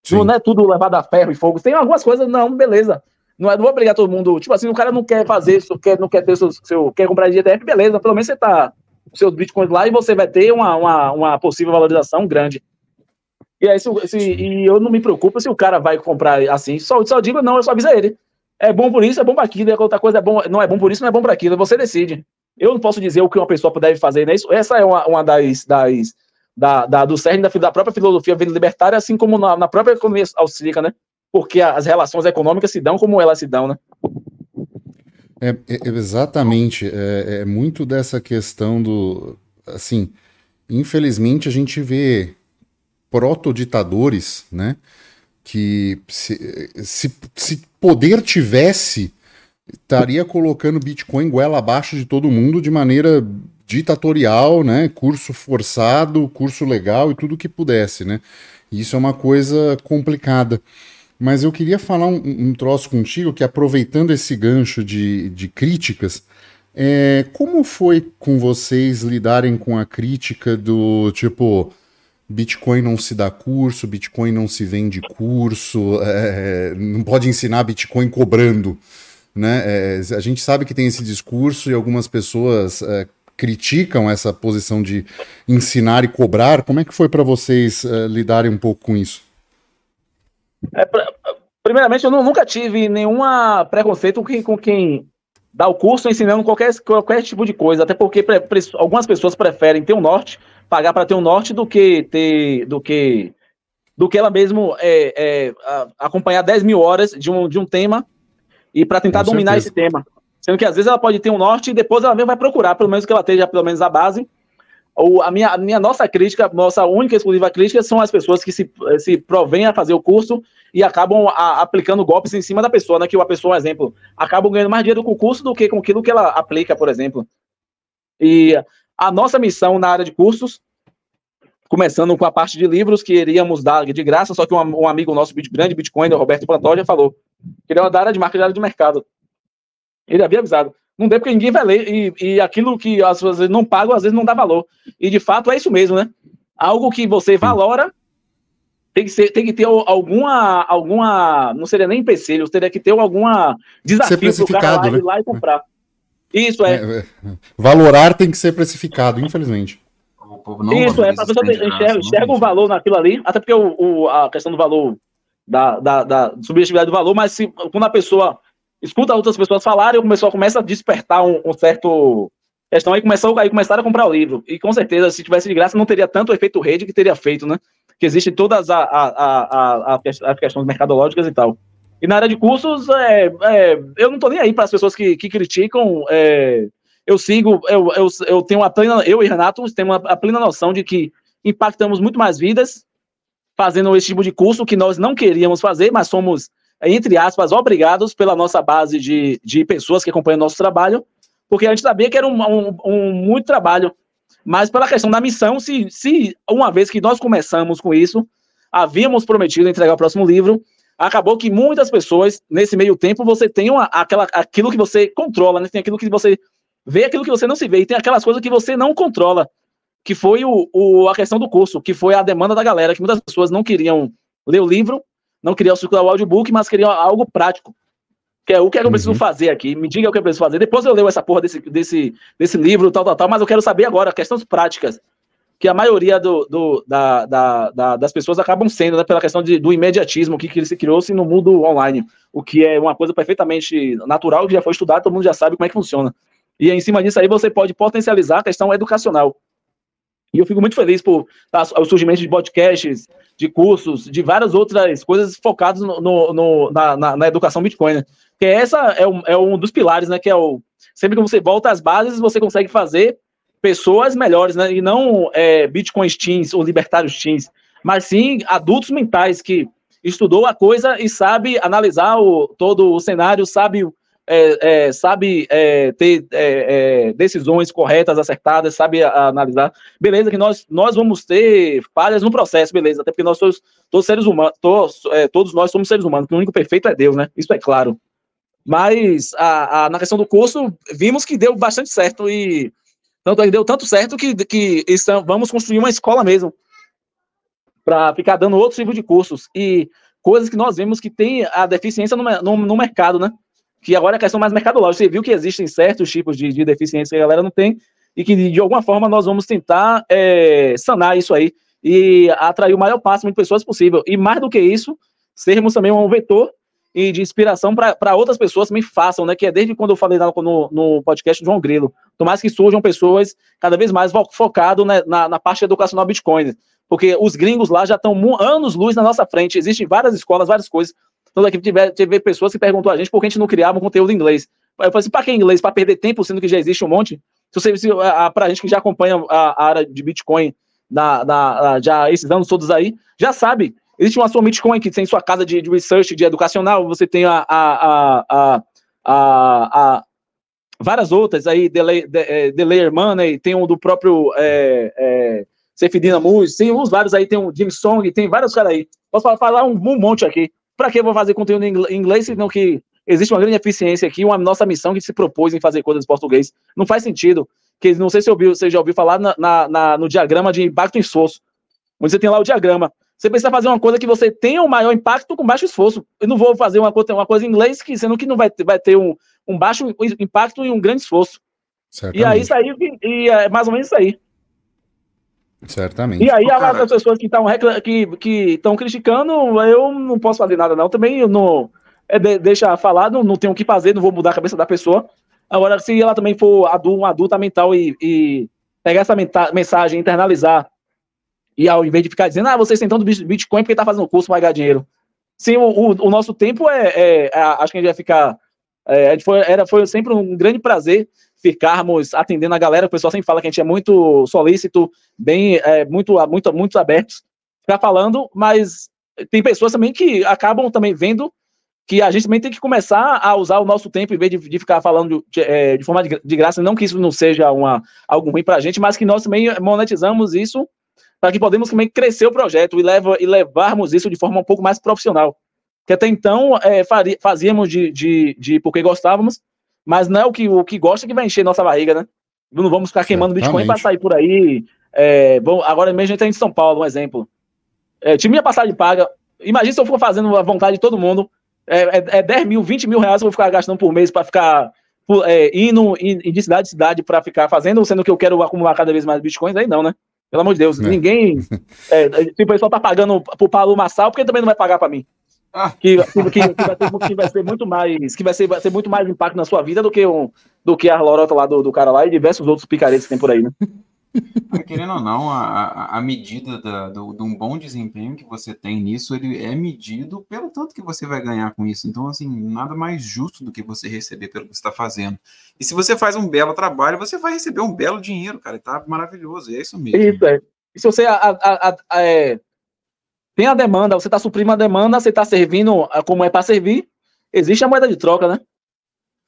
Sim. Não é tudo levado a ferro e fogo. Tem algumas coisas, não, beleza. Não, é, não vou obrigar todo mundo. Tipo assim, o cara não quer fazer isso, quer, não quer ter seu, seu quer comprar de ETF, beleza. Pelo menos você tá seus bitcoins lá e você vai ter uma, uma, uma possível valorização grande. E aí, se, se, e eu não me preocupo se o cara vai comprar assim. Só, só digo, não, eu só aviso ele. É bom por isso, é bom para aquilo, outra coisa é bom, não é bom por isso, não é bom para aquilo. Você decide. Eu não posso dizer o que uma pessoa deve fazer, né? Isso, essa é uma, uma das, das da, da, do cerne da, da própria filosofia libertária, assim como na, na própria economia austríaca, né? Porque as relações econômicas se dão como elas se dão, né? É, é exatamente, é, é, muito dessa questão do, assim, infelizmente a gente vê proto-ditadores, né, que se, se, se poder tivesse, estaria colocando Bitcoin goela abaixo de todo mundo de maneira ditatorial, né, curso forçado, curso legal e tudo que pudesse, né, isso é uma coisa complicada. Mas eu queria falar um, um troço contigo, que aproveitando esse gancho de, de críticas, é, como foi com vocês lidarem com a crítica do tipo Bitcoin não se dá curso, Bitcoin não se vende curso, é, não pode ensinar Bitcoin cobrando, né? É, a gente sabe que tem esse discurso e algumas pessoas é, criticam essa posição de ensinar e cobrar. Como é que foi para vocês é, lidarem um pouco com isso? É, pra, primeiramente, eu não, nunca tive nenhum preconceito com, com quem dá o curso ensinando qualquer, qualquer tipo de coisa, até porque pre, pre, algumas pessoas preferem ter um norte, pagar para ter um norte, do que ter. do que do que ela mesmo é, é, acompanhar 10 mil horas de um, de um tema e para tentar Com dominar certeza. esse tema. Sendo que às vezes ela pode ter um norte e depois ela mesmo vai procurar, pelo menos que ela esteja pelo menos a base, a, minha, a minha nossa crítica, nossa única exclusiva crítica são as pessoas que se, se provêm a fazer o curso e acabam a, aplicando golpes em cima da pessoa, né? Que a pessoa, exemplo, acabam ganhando mais dinheiro com o curso do que com aquilo que ela aplica, por exemplo. E a nossa missão na área de cursos, começando com a parte de livros que iríamos dar de graça, só que um, um amigo nosso, grande Bitcoin, Roberto Pantoja, falou que ele é da área de marketing, de mercado. Ele havia avisado. Não deu porque ninguém vai ler. E, e aquilo que às vezes não pagam, às vezes não dá valor. E de fato é isso mesmo, né? Algo que você valora tem que, ser, tem que ter alguma, alguma. Não seria nem empecilho, teria que ter alguma desafio para o cara lá, né? ir lá e comprar. Isso é. é. é. Valorar tem que ser precificado, infelizmente. Isso é, para a pessoa enxerga, enxerga o valor naquilo ali, até porque o, o, a questão do valor, da, da, da subjetividade do valor, mas se, quando a pessoa escuta outras pessoas falarem, o pessoal começa a despertar um, um certo questão, aí, começou, aí começaram a comprar o livro. E com certeza, se tivesse de graça, não teria tanto efeito rede que teria feito, né? Que existem todas as a, a, a, as questões mercadológicas e tal. E na área de cursos, é, é, eu não tô nem aí para as pessoas que, que criticam. É, eu sigo, eu, eu, eu tenho a plena, eu e Renato temos a, a plena noção de que impactamos muito mais vidas fazendo esse tipo de curso que nós não queríamos fazer, mas somos entre aspas, obrigados pela nossa base de, de pessoas que acompanham o nosso trabalho, porque a gente sabia que era um, um, um muito trabalho, mas pela questão da missão, se, se uma vez que nós começamos com isso, havíamos prometido entregar o próximo livro, acabou que muitas pessoas, nesse meio tempo, você tem uma, aquela, aquilo que você controla, né? tem aquilo que você vê, aquilo que você não se vê, e tem aquelas coisas que você não controla, que foi o, o, a questão do curso, que foi a demanda da galera, que muitas pessoas não queriam ler o livro, não queria circular o audiobook, mas queria algo prático. Que é o que, é que eu preciso uhum. fazer aqui. Me diga o que eu preciso fazer. Depois eu leio essa porra desse, desse, desse livro, tal, tal, tal, mas eu quero saber agora, questões práticas. Que a maioria do, do da, da, da, das pessoas acabam sendo, né, pela questão de, do imediatismo que, que se criou-se no mundo online. O que é uma coisa perfeitamente natural, que já foi estudado, todo mundo já sabe como é que funciona. E em cima disso aí você pode potencializar a questão educacional. E eu fico muito feliz por tá, o surgimento de podcasts, de cursos, de várias outras coisas focadas no, no, no na, na, na, educação Bitcoin. Né? Porque essa é um, é um dos pilares, né? Que é o. Sempre que você volta às bases, você consegue fazer pessoas melhores, né? E não é, Bitcoin teens ou libertários teens, mas sim adultos mentais que estudou a coisa e sabe analisar o, todo o cenário, sabe é, é, sabe é, ter é, é, decisões corretas, acertadas, sabe analisar. Beleza, que nós, nós vamos ter falhas no processo, beleza, até porque nós somos todos seres humanos, todos, é, todos nós somos seres humanos, que o único perfeito é Deus, né? Isso é claro. Mas a, a, na questão do curso, vimos que deu bastante certo e tanto deu tanto certo que, que estamos, vamos construir uma escola mesmo para ficar dando outros tipos de cursos e coisas que nós vemos que tem a deficiência no, no, no mercado, né? Que agora é questão mais mercadológica. Você viu que existem certos tipos de, de deficiência que a galera não tem e que, de alguma forma, nós vamos tentar é, sanar isso aí e atrair o maior máximo de pessoas possível. E mais do que isso, sermos também um vetor e de inspiração para outras pessoas também façam, né? Que é desde quando eu falei no, no podcast do João Grilo. Tomás que surjam pessoas cada vez mais focadas né, na, na parte educacional Bitcoin. Porque os gringos lá já estão anos luz na nossa frente. Existem várias escolas, várias coisas toda a equipe tiver, teve pessoas que perguntou a gente por que a gente não criava um conteúdo em inglês. Eu falei assim, para que inglês? Para perder tempo, sendo que já existe um monte? Se você, se, a, pra gente que já acompanha a, a área de Bitcoin na, na, já esses anos todos aí, já sabe. Existe uma sua Bitcoin que tem sua casa de, de research, de educacional, você tem a, a, a, a várias outras aí, Delay, de, é, Delayer Money, tem um do próprio é, é, Cefidina Mus, tem uns vários aí, tem um Jim Song, tem vários caras aí. Posso falar um, um monte aqui. Para que eu vou fazer conteúdo em inglês, se não que existe uma grande eficiência aqui, uma nossa missão que se propôs em fazer coisas em português. Não faz sentido. Que não sei se ouviu, você já ouviu falar na, na, na, no diagrama de impacto e esforço. Onde você tem lá o diagrama. Você precisa fazer uma coisa que você tenha um maior impacto com baixo esforço. Eu não vou fazer uma, uma coisa em inglês que, sendo que não vai, vai ter um, um baixo impacto e um grande esforço. Certamente. E aí, isso aí, e é mais ou menos isso aí. Certamente. E aí, as pessoas que estão que, que criticando, eu não posso fazer nada, não. Também eu não. É de, deixa falar, não, não tenho o que fazer, não vou mudar a cabeça da pessoa. Agora, se ela também for adulto, uma adulta mental e, e pegar essa mensagem, internalizar, e ao invés de ficar dizendo, ah, vocês têm tanto Bitcoin porque tá fazendo curso para ganhar dinheiro. Sim, o, o, o nosso tempo é, é, é, Acho que a gente vai ficar. É, a gente foi, era, foi sempre um grande prazer ficarmos atendendo a galera. O pessoal sempre fala que a gente é muito solícito, bem, é, muito, muito, muito abertos, ficar falando, mas tem pessoas também que acabam também vendo que a gente também tem que começar a usar o nosso tempo em vez de, de ficar falando de, é, de forma de, de, graça, não que isso não seja uma, algo ruim para a gente, mas que nós também monetizamos isso para que podemos também crescer o projeto e, leva, e levarmos isso de forma um pouco mais profissional. Que até então é, fazíamos de, de, de porque gostávamos, mas não é o que, o que gosta que vai encher nossa barriga, né? Não vamos ficar queimando Bitcoin para sair por aí. É, bom, agora mesmo a gente tá em São Paulo, um exemplo. É, time minha passagem paga. Imagina se eu for fazendo a vontade de todo mundo. É, é, é 10 mil, 20 mil reais eu vou ficar gastando por mês para ficar é, indo em, de cidade em cidade para ficar fazendo, sendo que eu quero acumular cada vez mais bitcoins, aí não, né? Pelo amor de Deus, é. ninguém. É, se o pessoal tá pagando pro Paulo Massal, porque também não vai pagar para mim. Que, que, que, vai ter, que, vai ser muito mais que vai ser, vai muito mais impacto na sua vida do que, um, do que a lorota lá do, do cara lá e diversos outros picaretes que tem por aí, né? Querendo ou não, a, a medida da, do, de um bom desempenho que você tem nisso, ele é medido pelo tanto que você vai ganhar com isso. Então, assim, nada mais justo do que você receber pelo que você está fazendo. E se você faz um belo trabalho, você vai receber um belo dinheiro, cara. Tá maravilhoso. é isso mesmo. Isso, é. E se você a, a, a, é, tem a demanda, você está suprindo a demanda, você está servindo ah, como é para servir, existe a moeda de troca, né?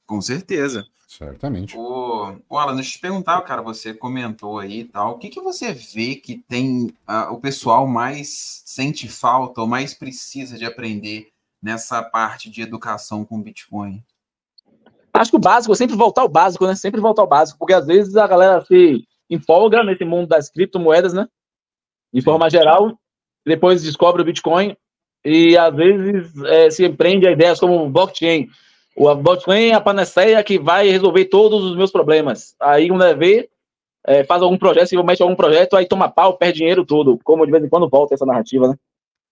Com certeza. Certamente. O, o Alan, deixa eu te perguntar, cara, você comentou aí e tal, o que, que você vê que tem uh, o pessoal mais sente falta ou mais precisa de aprender nessa parte de educação com Bitcoin? Acho que o básico, sempre voltar ao básico, né? Sempre voltar ao básico, porque às vezes a galera se empolga nesse mundo das criptomoedas, né? De Sim. forma geral, depois descobre o Bitcoin e às vezes é, se empreende a ideias como blockchain. O blockchain é a panaceia que vai resolver todos os meus problemas. Aí é ver, é, faz algum projeto, se mete algum projeto, aí toma pau, perde dinheiro tudo. Como de vez em quando volta essa narrativa, né?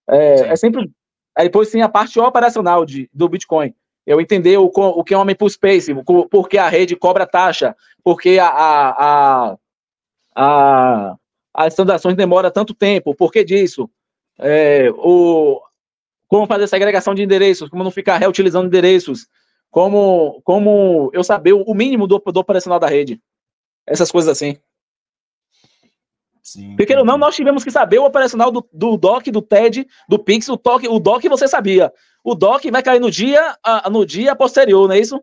É, é sempre. Aí depois tem a parte operacional de, do Bitcoin. Eu entender o, o que é um mempool space, por que a rede cobra taxa, porque a, a, a, a as transações demoram tanto tempo, por que disso? É, o, como fazer essa agregação de endereços, como não ficar reutilizando endereços, como, como eu saber o mínimo do, do operacional da rede. Essas coisas assim. Sim. Porque não, nós tivemos que saber o operacional do, do DOC, do TED, do Pix, o, toque, o DOC você sabia. O DOC vai cair no dia, no dia posterior, não é isso?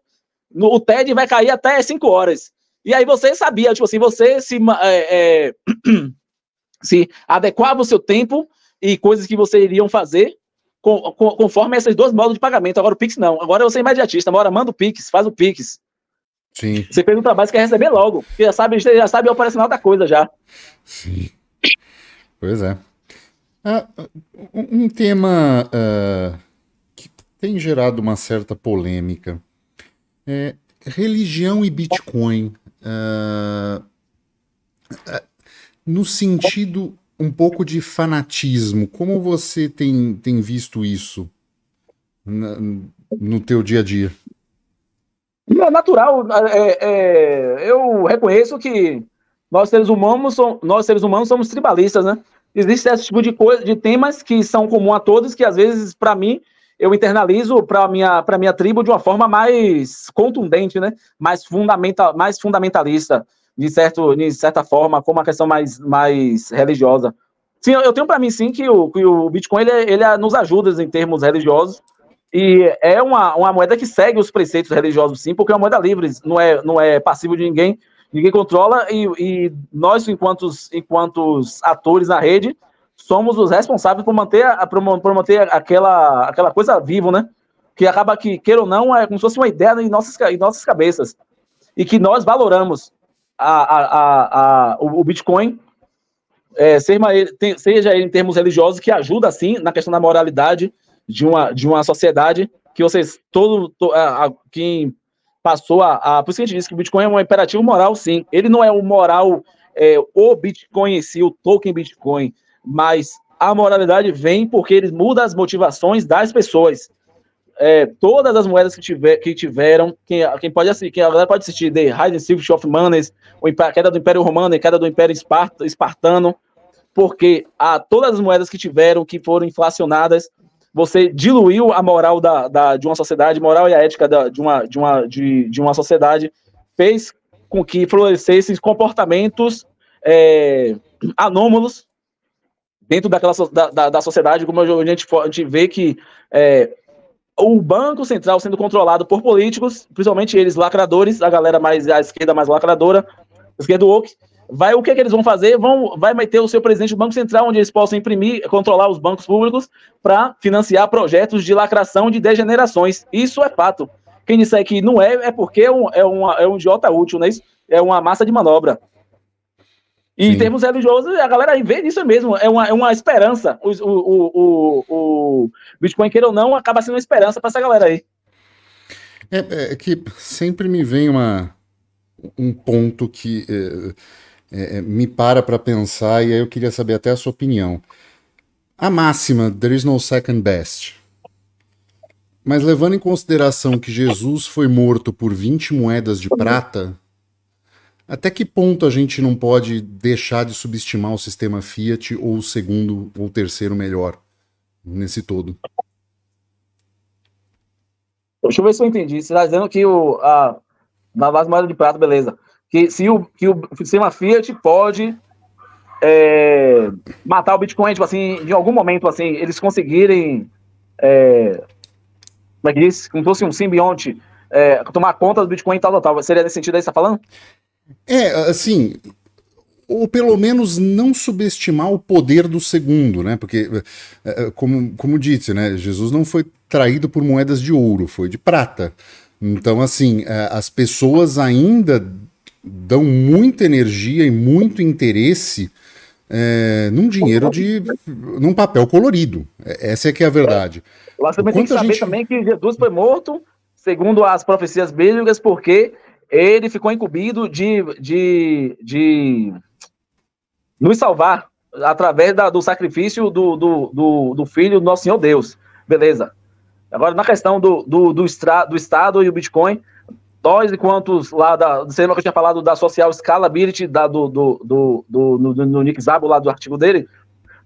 No, o TED vai cair até 5 horas. E aí você sabia, tipo assim, você se, é, é, se adequava o seu tempo e coisas que você iriam fazer com, com, conforme esses dois modos de pagamento. Agora o Pix não. Agora você é imediatista. Agora manda o Pix, faz o Pix. Sim. Você fez um trabalho, você quer receber logo. Você já sabe, você já sabe o operacional da coisa já. Sim. Pois é. Ah, um tema uh, que tem gerado uma certa polêmica é religião e Bitcoin. Uh, no sentido um pouco de fanatismo. Como você tem, tem visto isso no teu dia a dia? É natural. É, é, eu reconheço que nós seres humanos, somos, nós seres humanos somos tribalistas, né? Existe esse tipo de coisa, de temas que são comum a todos, que às vezes, para mim, eu internalizo para minha para minha tribo de uma forma mais contundente, né? Mais fundamental, mais fundamentalista de, certo, de certa forma, como uma questão mais, mais religiosa. Sim, eu tenho para mim, sim, que o, que o Bitcoin ele, ele nos ajuda em termos religiosos, e é uma, uma moeda que segue os preceitos religiosos, sim, porque é uma moeda livre, não é, não é passivo de ninguém, ninguém controla, e, e nós, enquanto, enquanto atores na rede, somos os responsáveis por manter, a, por manter aquela, aquela coisa viva, né? Que acaba que, queira ou não, é como se fosse uma ideia em nossas, em nossas cabeças. E que nós valoramos a, a, a, o Bitcoin, é, seja ele em termos religiosos, que ajuda, sim, na questão da moralidade de uma, de uma sociedade, que vocês, todo, to, a, quem passou a. Por isso que a gente diz que o Bitcoin é um imperativo moral, sim. Ele não é o moral, é, o Bitcoin em si, o token Bitcoin, mas a moralidade vem porque ele muda as motivações das pessoas é, todas as moedas que, tiver, que tiveram, quem, quem pode assistir, quem agora pode assistir The Secret of Manes, a queda do Império Romano e queda do Império Espartano, porque a, todas as moedas que tiveram, que foram inflacionadas, você diluiu a moral da, da, de uma sociedade, moral e a ética da, de, uma, de, uma, de, de uma sociedade, fez com que florescessem comportamentos é, anômalos dentro daquela da, da, da, sociedade, como a gente, a gente vê que é, o Banco Central sendo controlado por políticos, principalmente eles lacradores, a galera mais a esquerda mais lacradora, esquerda woke, vai o que, é que eles vão fazer? Vão vai meter o seu presidente do Banco Central onde eles possam imprimir, controlar os bancos públicos para financiar projetos de lacração de degenerações. Isso é fato. Quem disser que não é é porque é um, é uma, é um idiota útil, né? É uma massa de manobra. E Sim. em termos religiosos, a galera vê isso mesmo, é uma, é uma esperança. O, o, o, o Bitcoin, queira ou não, acaba sendo uma esperança para essa galera aí. É, é, que sempre me vem uma, um ponto que é, é, é me para para pensar, e aí eu queria saber até a sua opinião. A máxima, there is no second best. Mas levando em consideração que Jesus foi morto por 20 moedas de prata, até que ponto a gente não pode deixar de subestimar o sistema Fiat ou o segundo ou terceiro melhor nesse todo? Deixa eu ver se eu entendi. Você está dizendo que o, a, na base moeda de prata, beleza. Que, se o, que o sistema Fiat pode é, matar o Bitcoin, tipo assim, em algum momento, assim, eles conseguirem. É, como é que diz? Como se fosse um simbionte, é, tomar conta do Bitcoin e tal, tal, tal. Seria nesse sentido aí que você está falando? É, assim, ou pelo menos não subestimar o poder do segundo, né? Porque, é, é, como, como disse, né? Jesus não foi traído por moedas de ouro, foi de prata. Então, assim, é, as pessoas ainda dão muita energia e muito interesse é, num dinheiro de. num papel colorido. Essa é que é a verdade. Lá também tem que saber gente... também que Jesus foi morto, segundo as profecias bíblicas, porque ele ficou incumbido de, de, de nos salvar através da, do sacrifício do, do, do, do, Filho do nosso Senhor Deus. Beleza. Agora, na questão do, do, do, extra, do Estado e o Bitcoin, nós, enquanto lá da. Você lembra que eu tinha falado da social scalability da, do, do, do, do, do, do Nick Zabo, lá do artigo dele?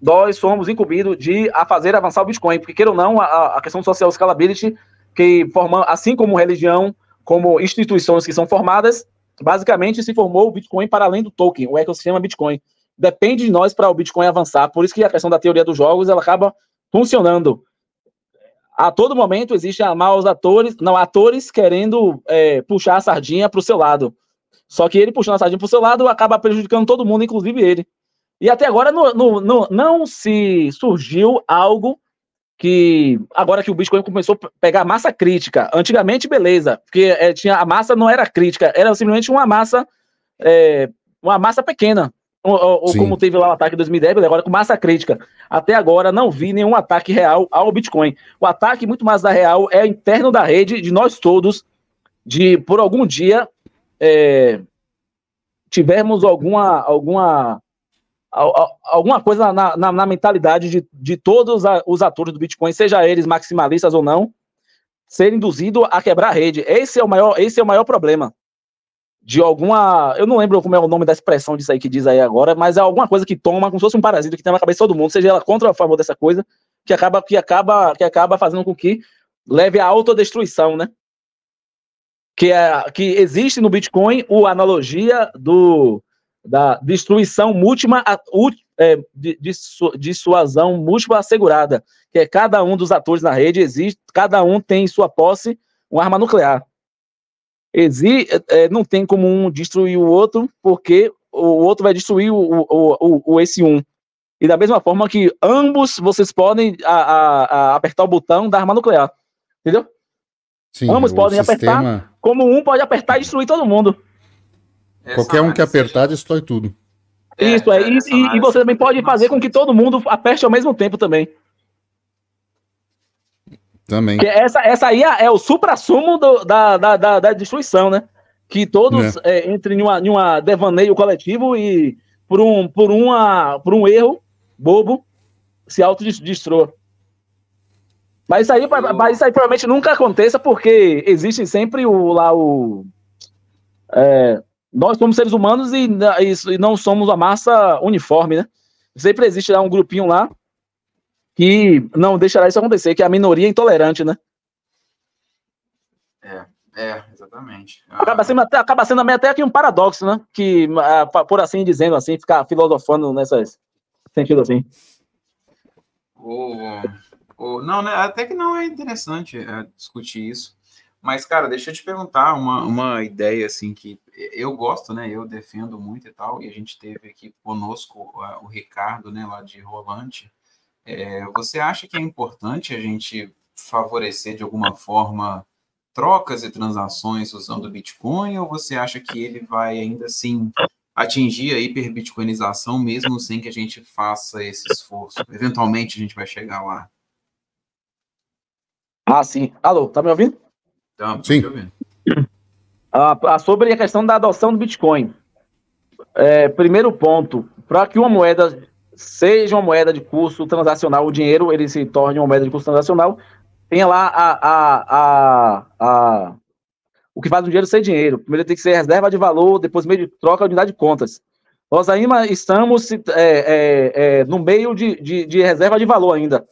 Nós somos incumbidos de a fazer avançar o Bitcoin, porque queira ou não, a, a questão social scalability, que forma, assim como religião, como instituições que são formadas, basicamente se formou o Bitcoin para além do token, o ecossistema Bitcoin. Depende de nós para o Bitcoin avançar. Por isso que a questão da teoria dos jogos ela acaba funcionando a todo momento existem maus atores, não, atores querendo é, puxar a sardinha para o seu lado. Só que ele puxando a sardinha para o seu lado acaba prejudicando todo mundo, inclusive ele. E até agora no, no, no, não se surgiu algo que agora que o Bitcoin começou a pegar massa crítica. Antigamente, beleza, porque é, tinha a massa não era crítica, era simplesmente uma massa é, uma massa pequena. Ou, ou como teve lá o ataque em 2010, agora com massa crítica. Até agora não vi nenhum ataque real ao Bitcoin. O ataque muito mais da real é interno da rede, de nós todos, de por algum dia é, tivermos alguma alguma alguma coisa na, na, na mentalidade de, de todos os atores do Bitcoin, seja eles maximalistas ou não, ser induzido a quebrar a rede. Esse é o maior, esse é o maior problema de alguma. Eu não lembro como é o nome da expressão disso aí que diz aí agora, mas é alguma coisa que toma como se fosse um parasita que tem na cabeça de todo mundo, seja ela contra ou a favor dessa coisa, que acaba, que acaba, que acaba fazendo com que leve à autodestruição, né? Que, é, que existe no Bitcoin o analogia do, da destruição múltipla, é, dissuasão múltipla assegurada, que é cada um dos atores na rede existe, cada um tem em sua posse uma arma nuclear. Exi, é, não tem como um destruir o outro, porque o outro vai destruir o, o, o, o esse um. E da mesma forma que ambos vocês podem a, a, a apertar o botão da arma nuclear. Entendeu? Sim, ambos podem sistema... apertar, como um pode apertar e destruir todo mundo. Qualquer um que apertar, destrói tudo. Isso, é. é e, e, você também pode fazer com que todo mundo aperte ao mesmo tempo também. Também. Que essa, essa aí é, é o supra-sumo da, da, da, da, destruição, né? Que todos é. É, entrem em uma, em uma devaneio coletivo e por um, por uma, por um erro bobo se autodestrua. Mas isso aí, mas isso aí provavelmente nunca aconteça porque existe sempre o lá o é, nós somos seres humanos e, e, não somos a massa uniforme, né? Sempre existe lá um grupinho lá que não deixará isso acontecer, que é a minoria intolerante, né? É, é, exatamente. Acaba sendo, até, acaba sendo até aqui um paradoxo, né? Que, ah, por assim dizendo, assim, ficar filosofando nessas sentido assim. O, o, não, né, até que não é interessante é, discutir isso. Mas, cara, deixa eu te perguntar uma, uma ideia, assim, que eu gosto, né, eu defendo muito e tal, e a gente teve aqui conosco o Ricardo, né, lá de Rolante, é, você acha que é importante a gente favorecer de alguma forma trocas e transações usando o Bitcoin, ou você acha que ele vai ainda assim atingir a hiperbitcoinização mesmo sem que a gente faça esse esforço? Eventualmente a gente vai chegar lá. Ah, sim. Alô, tá me ouvindo? Estamos, sim. ouvindo. Ah, sobre a questão da adoção do Bitcoin. É, primeiro ponto, para que uma moeda seja uma moeda de curso transacional, o dinheiro ele se torne uma moeda de curso transacional, tenha lá a, a, a, a o que faz o dinheiro ser dinheiro. Primeiro tem que ser reserva de valor, depois meio de troca, unidade de contas. Nós ainda estamos é, é, é, no meio de, de, de, reserva de valor ainda.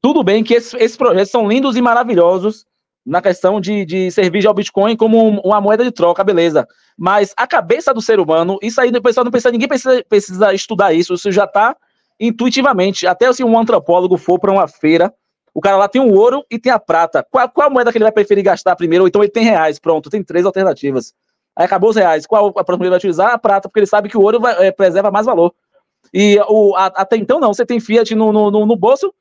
Tudo bem que esses, esses projetos são lindos e maravilhosos, na questão de, de servir ao Bitcoin como uma moeda de troca, beleza. Mas a cabeça do ser humano, isso aí o pessoal não precisa, ninguém precisa, precisa estudar isso, isso já está intuitivamente. Até se um antropólogo for para uma feira, o cara lá tem o ouro e tem a prata. Qual, qual a moeda que ele vai preferir gastar primeiro? Ou então ele tem reais, pronto, tem três alternativas. Aí acabou os reais. Qual a próxima ele vai utilizar? A prata, porque ele sabe que o ouro vai, é, preserva mais valor. E o, a, até então não, você tem Fiat no, no, no bolso,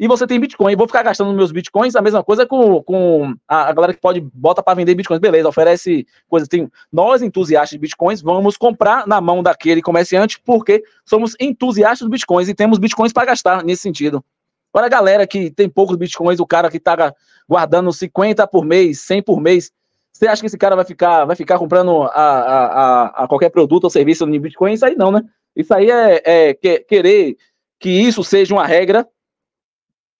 e você tem Bitcoin. Vou ficar gastando meus Bitcoins, a mesma coisa com, com a, galera que pode, bota para vender Bitcoins. Beleza, oferece coisas. Tem, nós, entusiastas de Bitcoins, vamos comprar na mão daquele comerciante porque somos entusiastas de Bitcoins e temos Bitcoins para gastar nesse sentido. Agora, a galera que tem poucos Bitcoins, o cara que está guardando 50 por mês, 100 por mês, você acha que esse cara vai ficar, vai ficar comprando a, a, a, qualquer produto ou serviço em Bitcoin? Isso aí não, né? Isso aí é, é querer que isso seja uma regra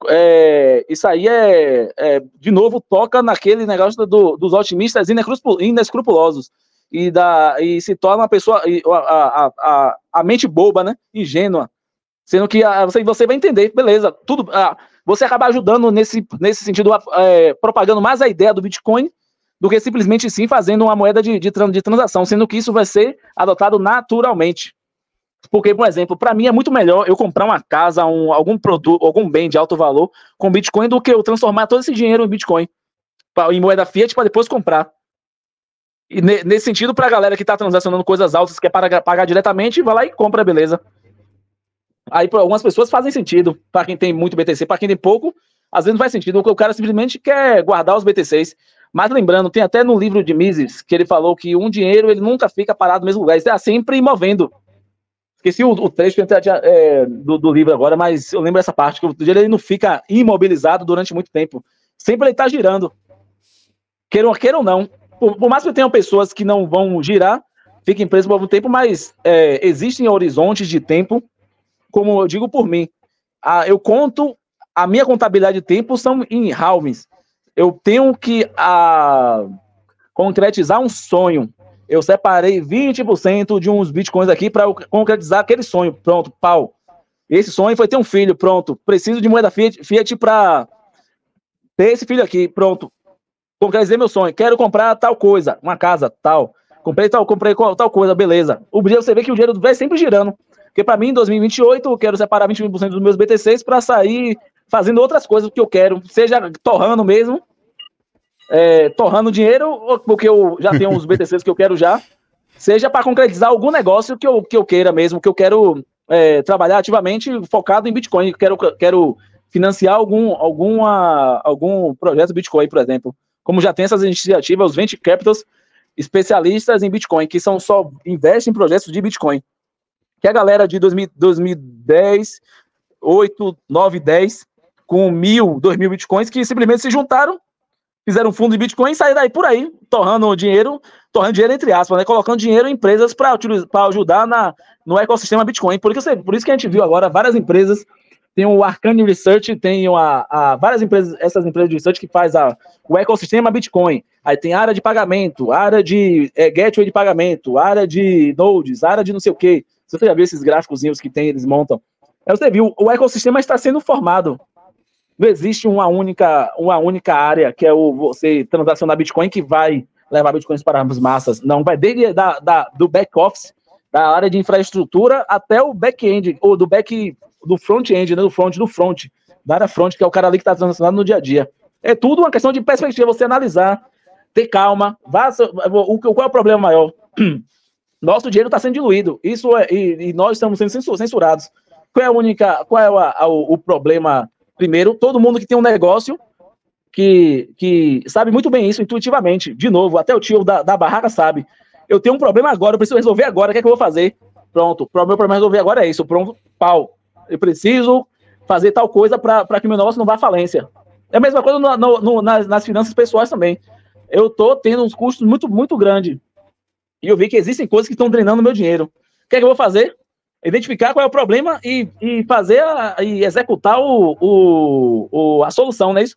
é, isso aí é, é, de novo, toca naquele negócio do, dos otimistas inescrupulosos e, da, e se torna uma pessoa, a, a, a, a mente boba, né? Ingênua. Sendo que a, você, você vai entender, beleza, tudo. A, você acaba ajudando nesse, nesse sentido, é, propagando mais a ideia do Bitcoin do que simplesmente sim fazendo uma moeda de, de, de transação, sendo que isso vai ser adotado naturalmente. Porque, por exemplo, para mim é muito melhor eu comprar uma casa, um, algum produto, algum bem de alto valor com Bitcoin do que eu transformar todo esse dinheiro em Bitcoin, pra, em moeda fiat, para depois comprar. E ne, nesse sentido, para a galera que está transacionando coisas altas, quer pagar, pagar diretamente, vai lá e compra, beleza. Aí, para algumas pessoas fazem sentido. Para quem tem muito BTC, para quem tem pouco, às vezes não faz sentido. O cara simplesmente quer guardar os BTCs. Mas lembrando, tem até no livro de Mises que ele falou que um dinheiro ele nunca fica parado no mesmo lugar, ele está sempre movendo. Esqueci o, o trecho é, do, do, livro agora, mas eu lembro essa parte, que o ele não fica imobilizado durante muito tempo. Sempre ele está girando. Queiram, queiram ou não. Por, por, mais que tenham pessoas que não vão girar, fiquem presos por algum tempo, mas é, existem horizontes de tempo, como eu digo por mim. A, eu conto, a minha contabilidade de tempo são em halvings. Eu tenho que a, concretizar um sonho eu separei 20% de uns bitcoins aqui para concretizar aquele sonho. Pronto, pau. Esse sonho foi ter um filho, pronto. Preciso de moeda Fiat, para ter esse filho aqui, pronto. Concretizei meu sonho. Quero comprar tal coisa, uma casa, tal. Comprei tal, comprei tal coisa, beleza. O dia você vê que o dinheiro vai sempre girando. Porque para mim, em 2028, eu quero separar 20% dos meus BTCs para sair fazendo outras coisas que eu quero, seja torrando mesmo, é, torrando dinheiro, porque eu já tenho uns BTCs que eu quero já, seja para concretizar algum negócio que eu, que eu queira mesmo, que eu quero é, trabalhar ativamente focado em Bitcoin, quero, quero financiar algum, alguma, algum projeto Bitcoin, por exemplo. Como já tem essas iniciativas, os Venture Capitals especialistas em Bitcoin, que são só investem em projetos de Bitcoin. Que a galera de 2000, 2010, 8, 9, 10, com mil, dois mil Bitcoins, que simplesmente se juntaram fizeram fundo de Bitcoin e saíram daí por aí, torrando dinheiro, torrando dinheiro entre aspas, né? Colocando dinheiro em empresas para ajudar na, no ecossistema Bitcoin. Por isso, por isso que a gente viu agora várias empresas, tem o Arcane Research, tem a, a, várias empresas, essas empresas de research que faz a, o ecossistema Bitcoin. Aí tem área de pagamento, área de é, gateway de pagamento, área de nodes, área de não sei o quê. Você já viu esses gráficos que tem, eles montam. Aí você viu, o ecossistema está sendo formado. Não existe uma única, uma única área que é o você transacionar Bitcoin que vai levar Bitcoins para as massas. Não, vai desde da, da, do back-office, da área de infraestrutura, até o back-end, ou do back, do front-end, né, do front, do front, da área front, que é o cara ali que está transacionando no dia a dia. É tudo uma questão de perspectiva, você analisar, ter calma, vá, o, qual é o problema maior? Nosso dinheiro está sendo diluído, isso é, e, e, nós estamos sendo censurados. Qual é a única, qual é a, a, o, o problema Primeiro, todo mundo que tem um negócio que, que sabe muito bem isso intuitivamente. De novo, até o tio da, da barraca sabe. Eu tenho um problema agora, eu preciso resolver agora, o que é que eu vou fazer? Pronto, o meu problema resolver agora é isso. Pronto, pau. Eu preciso fazer tal coisa para que meu negócio não vá à falência. É a mesma coisa no, no, no, nas, nas finanças pessoais também. Eu tô tendo uns custos muito, muito grandes. E eu vi que existem coisas que estão drenando meu dinheiro. O que é que eu vou fazer? Identificar qual é o problema e, e fazer a, e executar o, o, o, a solução, não é isso?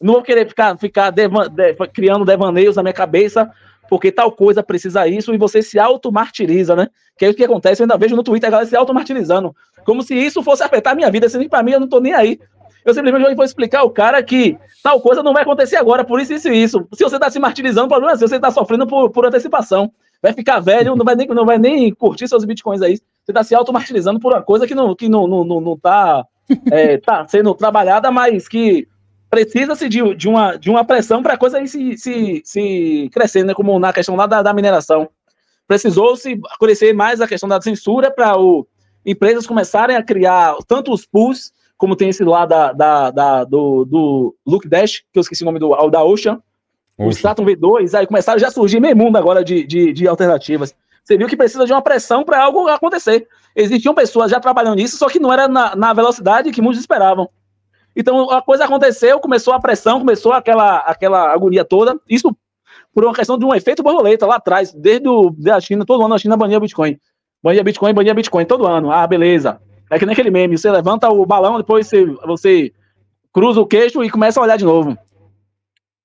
Não vou querer ficar, ficar devan, de, criando devaneios na minha cabeça, porque tal coisa precisa isso, e você se automartiriza, né? Que é o que acontece, eu ainda vejo no Twitter a galera se automartirizando, como se isso fosse afetar a minha vida, que pra mim eu não tô nem aí. Eu simplesmente vou explicar ao cara que tal coisa não vai acontecer agora, por isso, isso e isso. Se você tá se martirizando, o problema é se você tá sofrendo por, por antecipação. Vai ficar velho, não vai nem, não vai nem curtir seus bitcoins aí. Você está se automartirizando por uma coisa que não, que não, não, não, não tá, é, tá sendo trabalhada, mas que precisa-se de, de, uma, de uma pressão para a coisa aí se, se, se crescer, né? Como na questão lá da, da mineração. Precisou-se crescer mais a questão da censura para empresas começarem a criar tanto os pools, como tem esse lá da, da, da do, do Look Dash, que eu esqueci o nome do da Ocean, Ocean. o Stratum V2, aí começaram já a surgir meio mundo agora de, de, de alternativas. Você viu que precisa de uma pressão para algo acontecer. Existiam pessoas já trabalhando nisso, só que não era na, na velocidade que muitos esperavam. Então a coisa aconteceu, começou a pressão, começou aquela, aquela agonia toda. Isso por uma questão de um efeito borboleta lá atrás, desde a China, todo ano a China bania Bitcoin. Bania Bitcoin, bania Bitcoin, todo ano. Ah, beleza. É que nem aquele meme, você levanta o balão, depois você, você cruza o queixo e começa a olhar de novo.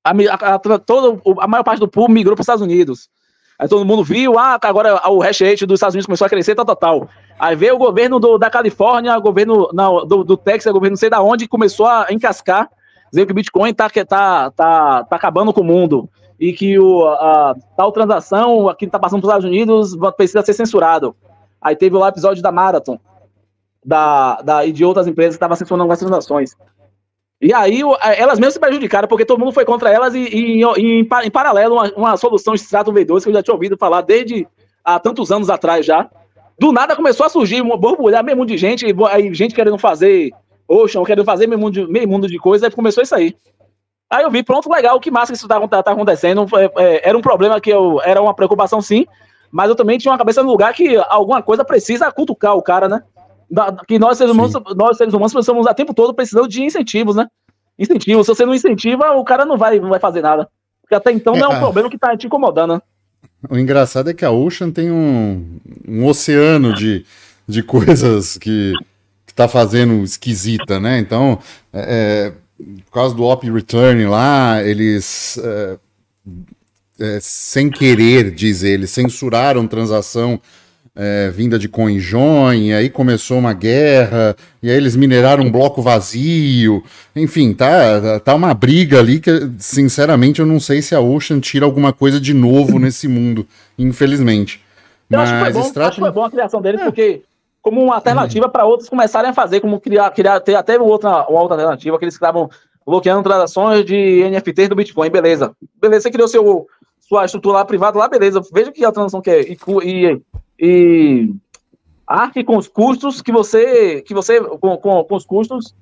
A, a, a, todo, a maior parte do público migrou para os Estados Unidos. Aí todo mundo viu, ah, agora o hash rate dos Estados Unidos começou a crescer, tal, tal, tal. Aí veio o governo do, da Califórnia, o governo do, do Texas, o governo não sei da onde, começou a encascar, dizendo que o Bitcoin tá, tá, tá, tá acabando com o mundo. E que o, a, tal transação aqui tá passando para os Estados Unidos precisa ser censurado. Aí teve lá o episódio da Marathon, da, da, e de outras empresas que estavam censurando as transações. E aí elas mesmas se prejudicaram, porque todo mundo foi contra elas e, e, e em, em, paralelo uma, uma solução extrato V2 que eu já tinha ouvido falar desde há tantos anos atrás já. Do nada começou a surgir, uma borbulhar meio mundo de gente, aí gente querendo fazer Ocean, querendo fazer meio mundo, de, meio mundo de coisa, aí começou isso aí. Aí eu vi, pronto, legal, que massa que isso tá, tá acontecendo. É, é, era um problema que eu, era uma preocupação sim, mas eu também tinha uma cabeça no lugar que alguma coisa precisa cutucar o cara, né? Que nós seres, humanos, nós, seres humanos, estamos o tempo todo precisando de incentivos, né? Incentivos. Se você não incentiva, o cara não vai, não vai fazer nada. Porque até então é, não é um problema que tá te incomodando, né? O engraçado é que a Ocean tem um, um oceano de, de coisas que, que tá fazendo esquisita, né? Então, é, é por causa do Op Return lá, eles. É, é, sem querer, diz ele, censuraram transação é, vinda de Coinjoin, aí começou uma guerra, e aí eles mineraram um bloco vazio. Enfim, tá, tá uma briga ali que, sinceramente, eu não sei se a Ocean tira alguma coisa de novo nesse mundo, infelizmente. Eu Mas acho que foi bom, extrato... acho que foi bom a criação deles, é. porque como uma alternativa uhum. para outros começarem a fazer, como criar, criar ter até outra, uma outra alternativa, que eles estavam bloqueando transações de NFTs do Bitcoin, beleza. Beleza, você criou seu, sua estrutura lá privada lá, beleza. Veja que a transação que é. E, e e arque com os custos que você, que você com, com, com os custos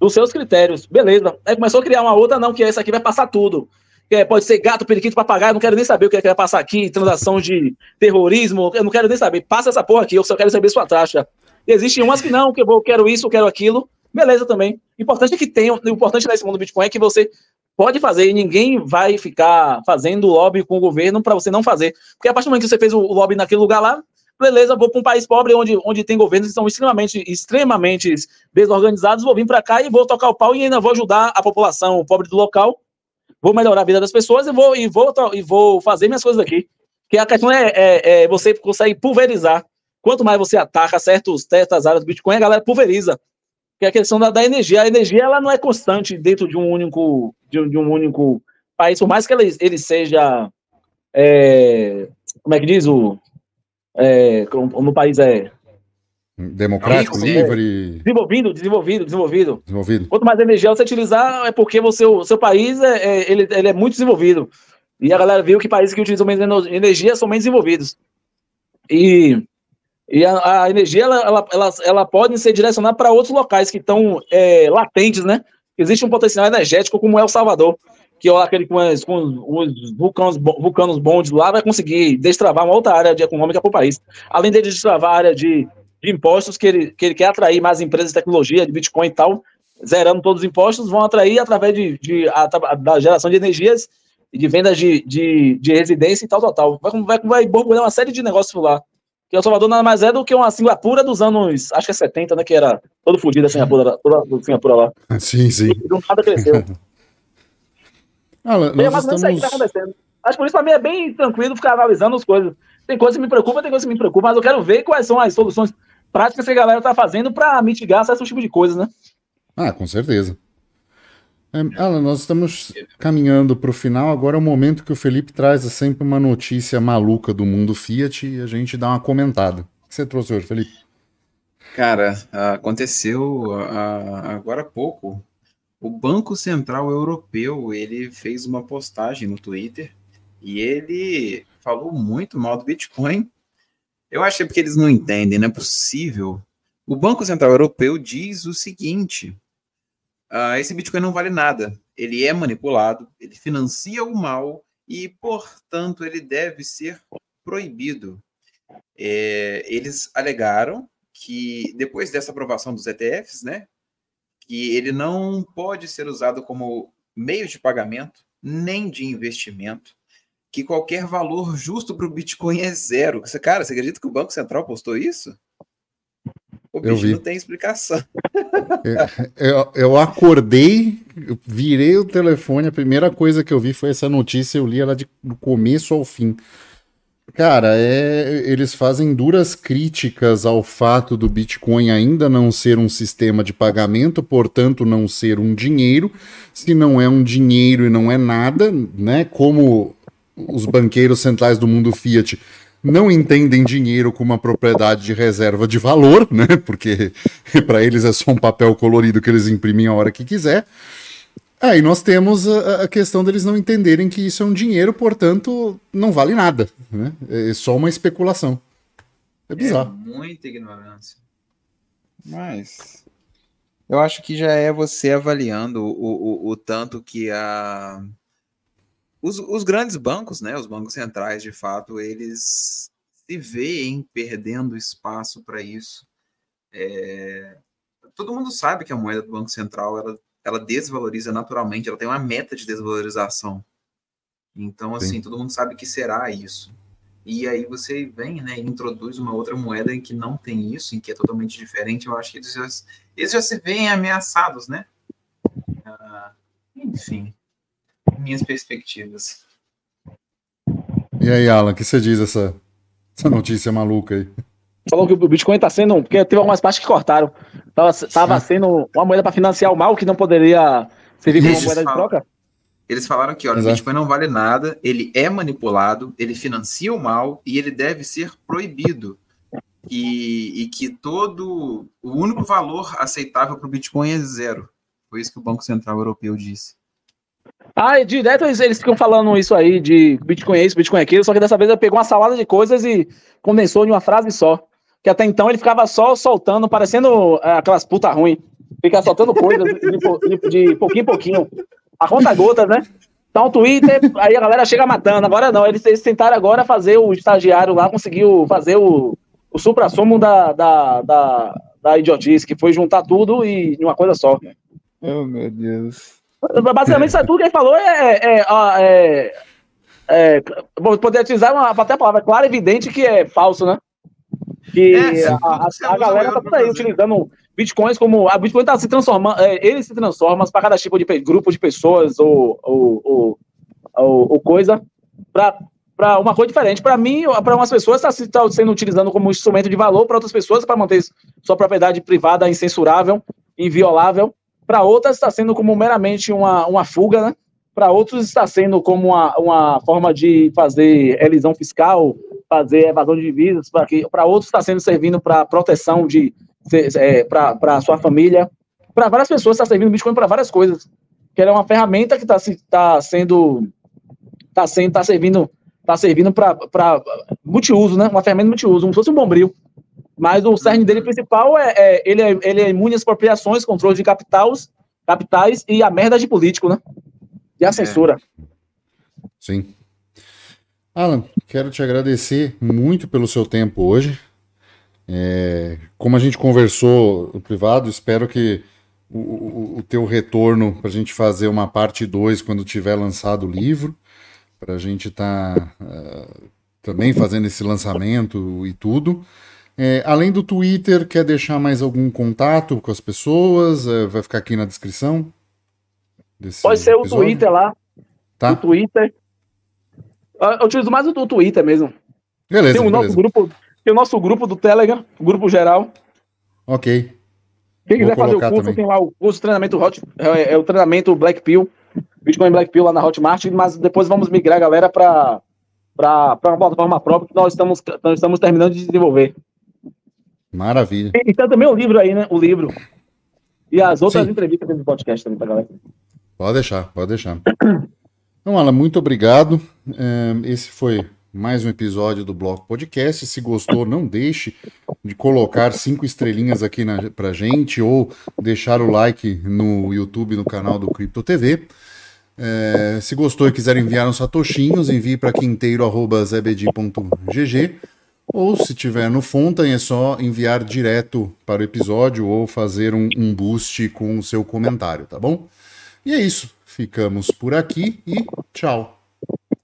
dos seus critérios. Beleza. Aí começou a criar uma outra, não, que essa aqui vai passar tudo. Que é, pode ser gato, periquito, papagaio, não quero nem saber o que, é que vai passar aqui, transação de terrorismo, eu não quero nem saber. Passa essa porra aqui, eu só quero saber sua taxa. E existem umas que não, que eu vou, quero isso, eu quero aquilo. Beleza também. O importante é que tem, o importante nesse mundo do Bitcoin é que você pode fazer e ninguém vai ficar fazendo lobby com o governo para você não fazer. Porque a partir do momento que você fez o lobby naquele lugar lá, beleza, vou para um país pobre onde, onde tem governos que são extremamente, extremamente desorganizados, vou vir para cá e vou tocar o pau e ainda vou ajudar a população pobre do local, vou melhorar a vida das pessoas e vou, e vou, e vou fazer minhas coisas aqui. Que a questão é, é, é você consegue pulverizar. Quanto mais você ataca certos, certas áreas do Bitcoin, a galera pulveriza. Que é a questão da, da energia. A energia ela não é constante dentro de um único, de, de um único país, por mais que ele, ele seja. É, como é que diz o é, no país é democrático, rico, livre, é, desenvolvido, desenvolvido, desenvolvido. Desenvolvido. Quanto mais energia você utilizar, é porque você, o seu país é, é, ele, ele é muito desenvolvido. E a galera viu que países que utilizam menos energia são menos desenvolvidos. E, e a, a energia ela, ela, ela, ela, pode ser direcionada para outros locais que estão é, latentes, né? Existe um potencial energético como El Salvador que ó, aquele com, as, com os vulcanos, vulcanos bondes lá vai conseguir destravar uma outra área de econômica para o país. Além de destravar a área de, de, impostos, que ele, que ele quer atrair mais empresas de tecnologia, de Bitcoin e tal, zerando todos os impostos, vão atrair através de, de a, da geração de energias e de vendas de, de, de residência e tal, tal, tal. Vai, vai, vai borbulhar uma série de negócios lá. Que o Salvador nada mais é do que uma Singapura dos anos, acho que é 70, né? Que era todo fodido a Singapura, toda Singapura lá. Sim, sim. E do nada cresceu. Alan, nós mas estamos... não sei o que está acontecendo. Acho por isso para mim é bem tranquilo ficar analisando as coisas. Tem coisas que me preocupam, tem coisas que me preocupam, mas eu quero ver quais são as soluções práticas que a galera está fazendo para mitigar certos tipos de coisas, né? Ah, com certeza. É, Alan, nós estamos caminhando para o final. Agora é o momento que o Felipe traz sempre uma notícia maluca do mundo Fiat e a gente dá uma comentada. O que você trouxe hoje, Felipe? Cara, aconteceu agora há pouco o Banco Central Europeu ele fez uma postagem no Twitter e ele falou muito mal do Bitcoin. Eu que é porque eles não entendem, não é possível. O Banco Central Europeu diz o seguinte: uh, esse Bitcoin não vale nada, ele é manipulado, ele financia o mal e, portanto, ele deve ser proibido. É, eles alegaram que depois dessa aprovação dos ETFs, né, que ele não pode ser usado como meio de pagamento nem de investimento, que qualquer valor justo para o Bitcoin é zero. Você, cara, você acredita que o Banco Central postou isso? O, bicho, não tem explicação. Eu, eu, eu, acordei, virei o telefone, a primeira coisa que eu vi foi essa notícia, eu li ela de, do começo ao fim. Cara, é, eles fazem duras críticas ao fato do Bitcoin ainda não ser um sistema de pagamento, portanto não ser um dinheiro. Se não é um dinheiro e não é nada, né? Como os banqueiros centrais do mundo Fiat não entendem dinheiro como uma propriedade de reserva de valor, né? Porque para eles é só um papel colorido que eles imprimem a hora que quiser. Aí nós temos a, a, questão deles não entenderem que isso é um dinheiro, portanto, não vale nada. Né? É só uma especulação. É bizarro. É muita ignorância. Mas eu acho que já é você avaliando o, o, o tanto que a os, os grandes bancos, né, os bancos centrais, de fato, eles se veem perdendo espaço para isso. É... Todo mundo sabe que a moeda do Banco Central ela, ela desvaloriza naturalmente, ela tem uma meta de desvalorização. Então, assim, Sim. todo mundo sabe que será isso. E aí você vem, né, introduz uma outra moeda em que não tem isso, em que é totalmente diferente. Eu acho que eles já, eles já se veem ameaçados, né? Ah, enfim minhas perspectivas. E aí, Alan, o que você diz essa, essa notícia maluca aí? Falou que o Bitcoin está sendo. Porque teve algumas partes que cortaram. Tava, tava sendo uma moeda para financiar o mal que não poderia servir como moeda de troca? Eles falaram que olha, o Bitcoin não vale nada, ele é manipulado, ele financia o mal e ele deve ser proibido. E, e que todo. O único valor aceitável para o Bitcoin é zero. Foi isso que o Banco Central Europeu disse. Ah, direto eles, eles ficam falando isso aí de Bitcoin é isso, Bitcoin é aquilo, só que dessa vez ele pegou uma salada de coisas e condensou em uma frase só. Que até então ele ficava só soltando, parecendo é, aquelas puta ruim. Fica soltando coisas de, de, de, pouquinho em pouquinho. A conta gota, né? Então o Twitter, aí a galera chega matando. Agora não, eles, eles tentaram agora fazer o estagiário lá, conseguiu fazer o, o supra-sumo da, da, da, da idiotice, que foi juntar tudo e em uma coisa só. Oh, meu Deus. Basicamente, isso é tudo que ele falou é, é, é, é vou poder utilizar uma, até a palavra clara e evidente que é falso, né? Que é, a, a, a, galera tá por aí utilizando bitcoins como. A Bitcoin tá se transformando, é, ele se transforma para cada tipo de grupo de pessoas ou, ou, ou, ou, ou coisa para uma coisa diferente. Para mim, para umas pessoas está tá sendo utilizando como instrumento de valor, para outras pessoas para manter sua propriedade privada incensurável, inviolável. Para outras está sendo como meramente uma, uma fuga, né? Para outros está sendo como uma, uma forma de fazer elisão fiscal, fazer evasão de divisas, para outros está sendo servindo para proteção de é, para sua família. Para várias pessoas está servindo Bitcoin para várias coisas. Que é uma ferramenta que está tá sendo está sendo tá servindo tá servindo para multiuso, né? Uma ferramenta multiuso, como se fosse um bombril. Mas o cerne dele principal é, é, ele, é ele é imune às expropriações, controle de capitais, capitais e a merda de político, né? E a censura. É. Sim. Alan, quero te agradecer muito pelo seu tempo hoje. É, como a gente conversou no privado, espero que o, o, o teu retorno para a gente fazer uma parte 2 quando tiver lançado o livro, para a gente estar tá, uh, também fazendo esse lançamento e tudo. É, além do Twitter, quer deixar mais algum contato com as pessoas? É, vai ficar aqui na descrição? Pode ser episódio? o Twitter lá. Tá. O Twitter. Eu utilizo mais o Twitter mesmo. Beleza. Tem o nosso grupo, tem o nosso grupo do Telegram, grupo geral. Ok. Quem quiser fazer o curso, também. tem lá o curso de treinamento Hot, é, é, o treinamento Black Pill, Bitcoin Black Pill lá na Hotmart, mas depois vamos migrar a galera para para uma plataforma própria que nós estamos, nós estamos terminando de desenvolver. Maravilha. E, e também o livro aí, né? O livro. E as outras Sim. entrevistas do podcast também pra galera. Pode deixar, pode deixar. Então, Alan, muito obrigado. É, esse foi mais um episódio do Bloco Podcast. Se gostou, não deixe de colocar cinco estrelinhas aqui na, pra gente ou deixar o like no YouTube, no canal do Cripto TV. É, se gostou e quiser enviar uns satoshinhos, envie para quinteiro.zebedi.gg ou se tiver no Fontaine, é só enviar direto para o episódio ou fazer um, um boost com o seu comentário, tá bom? E é isso. Ficamos por aqui e tchau.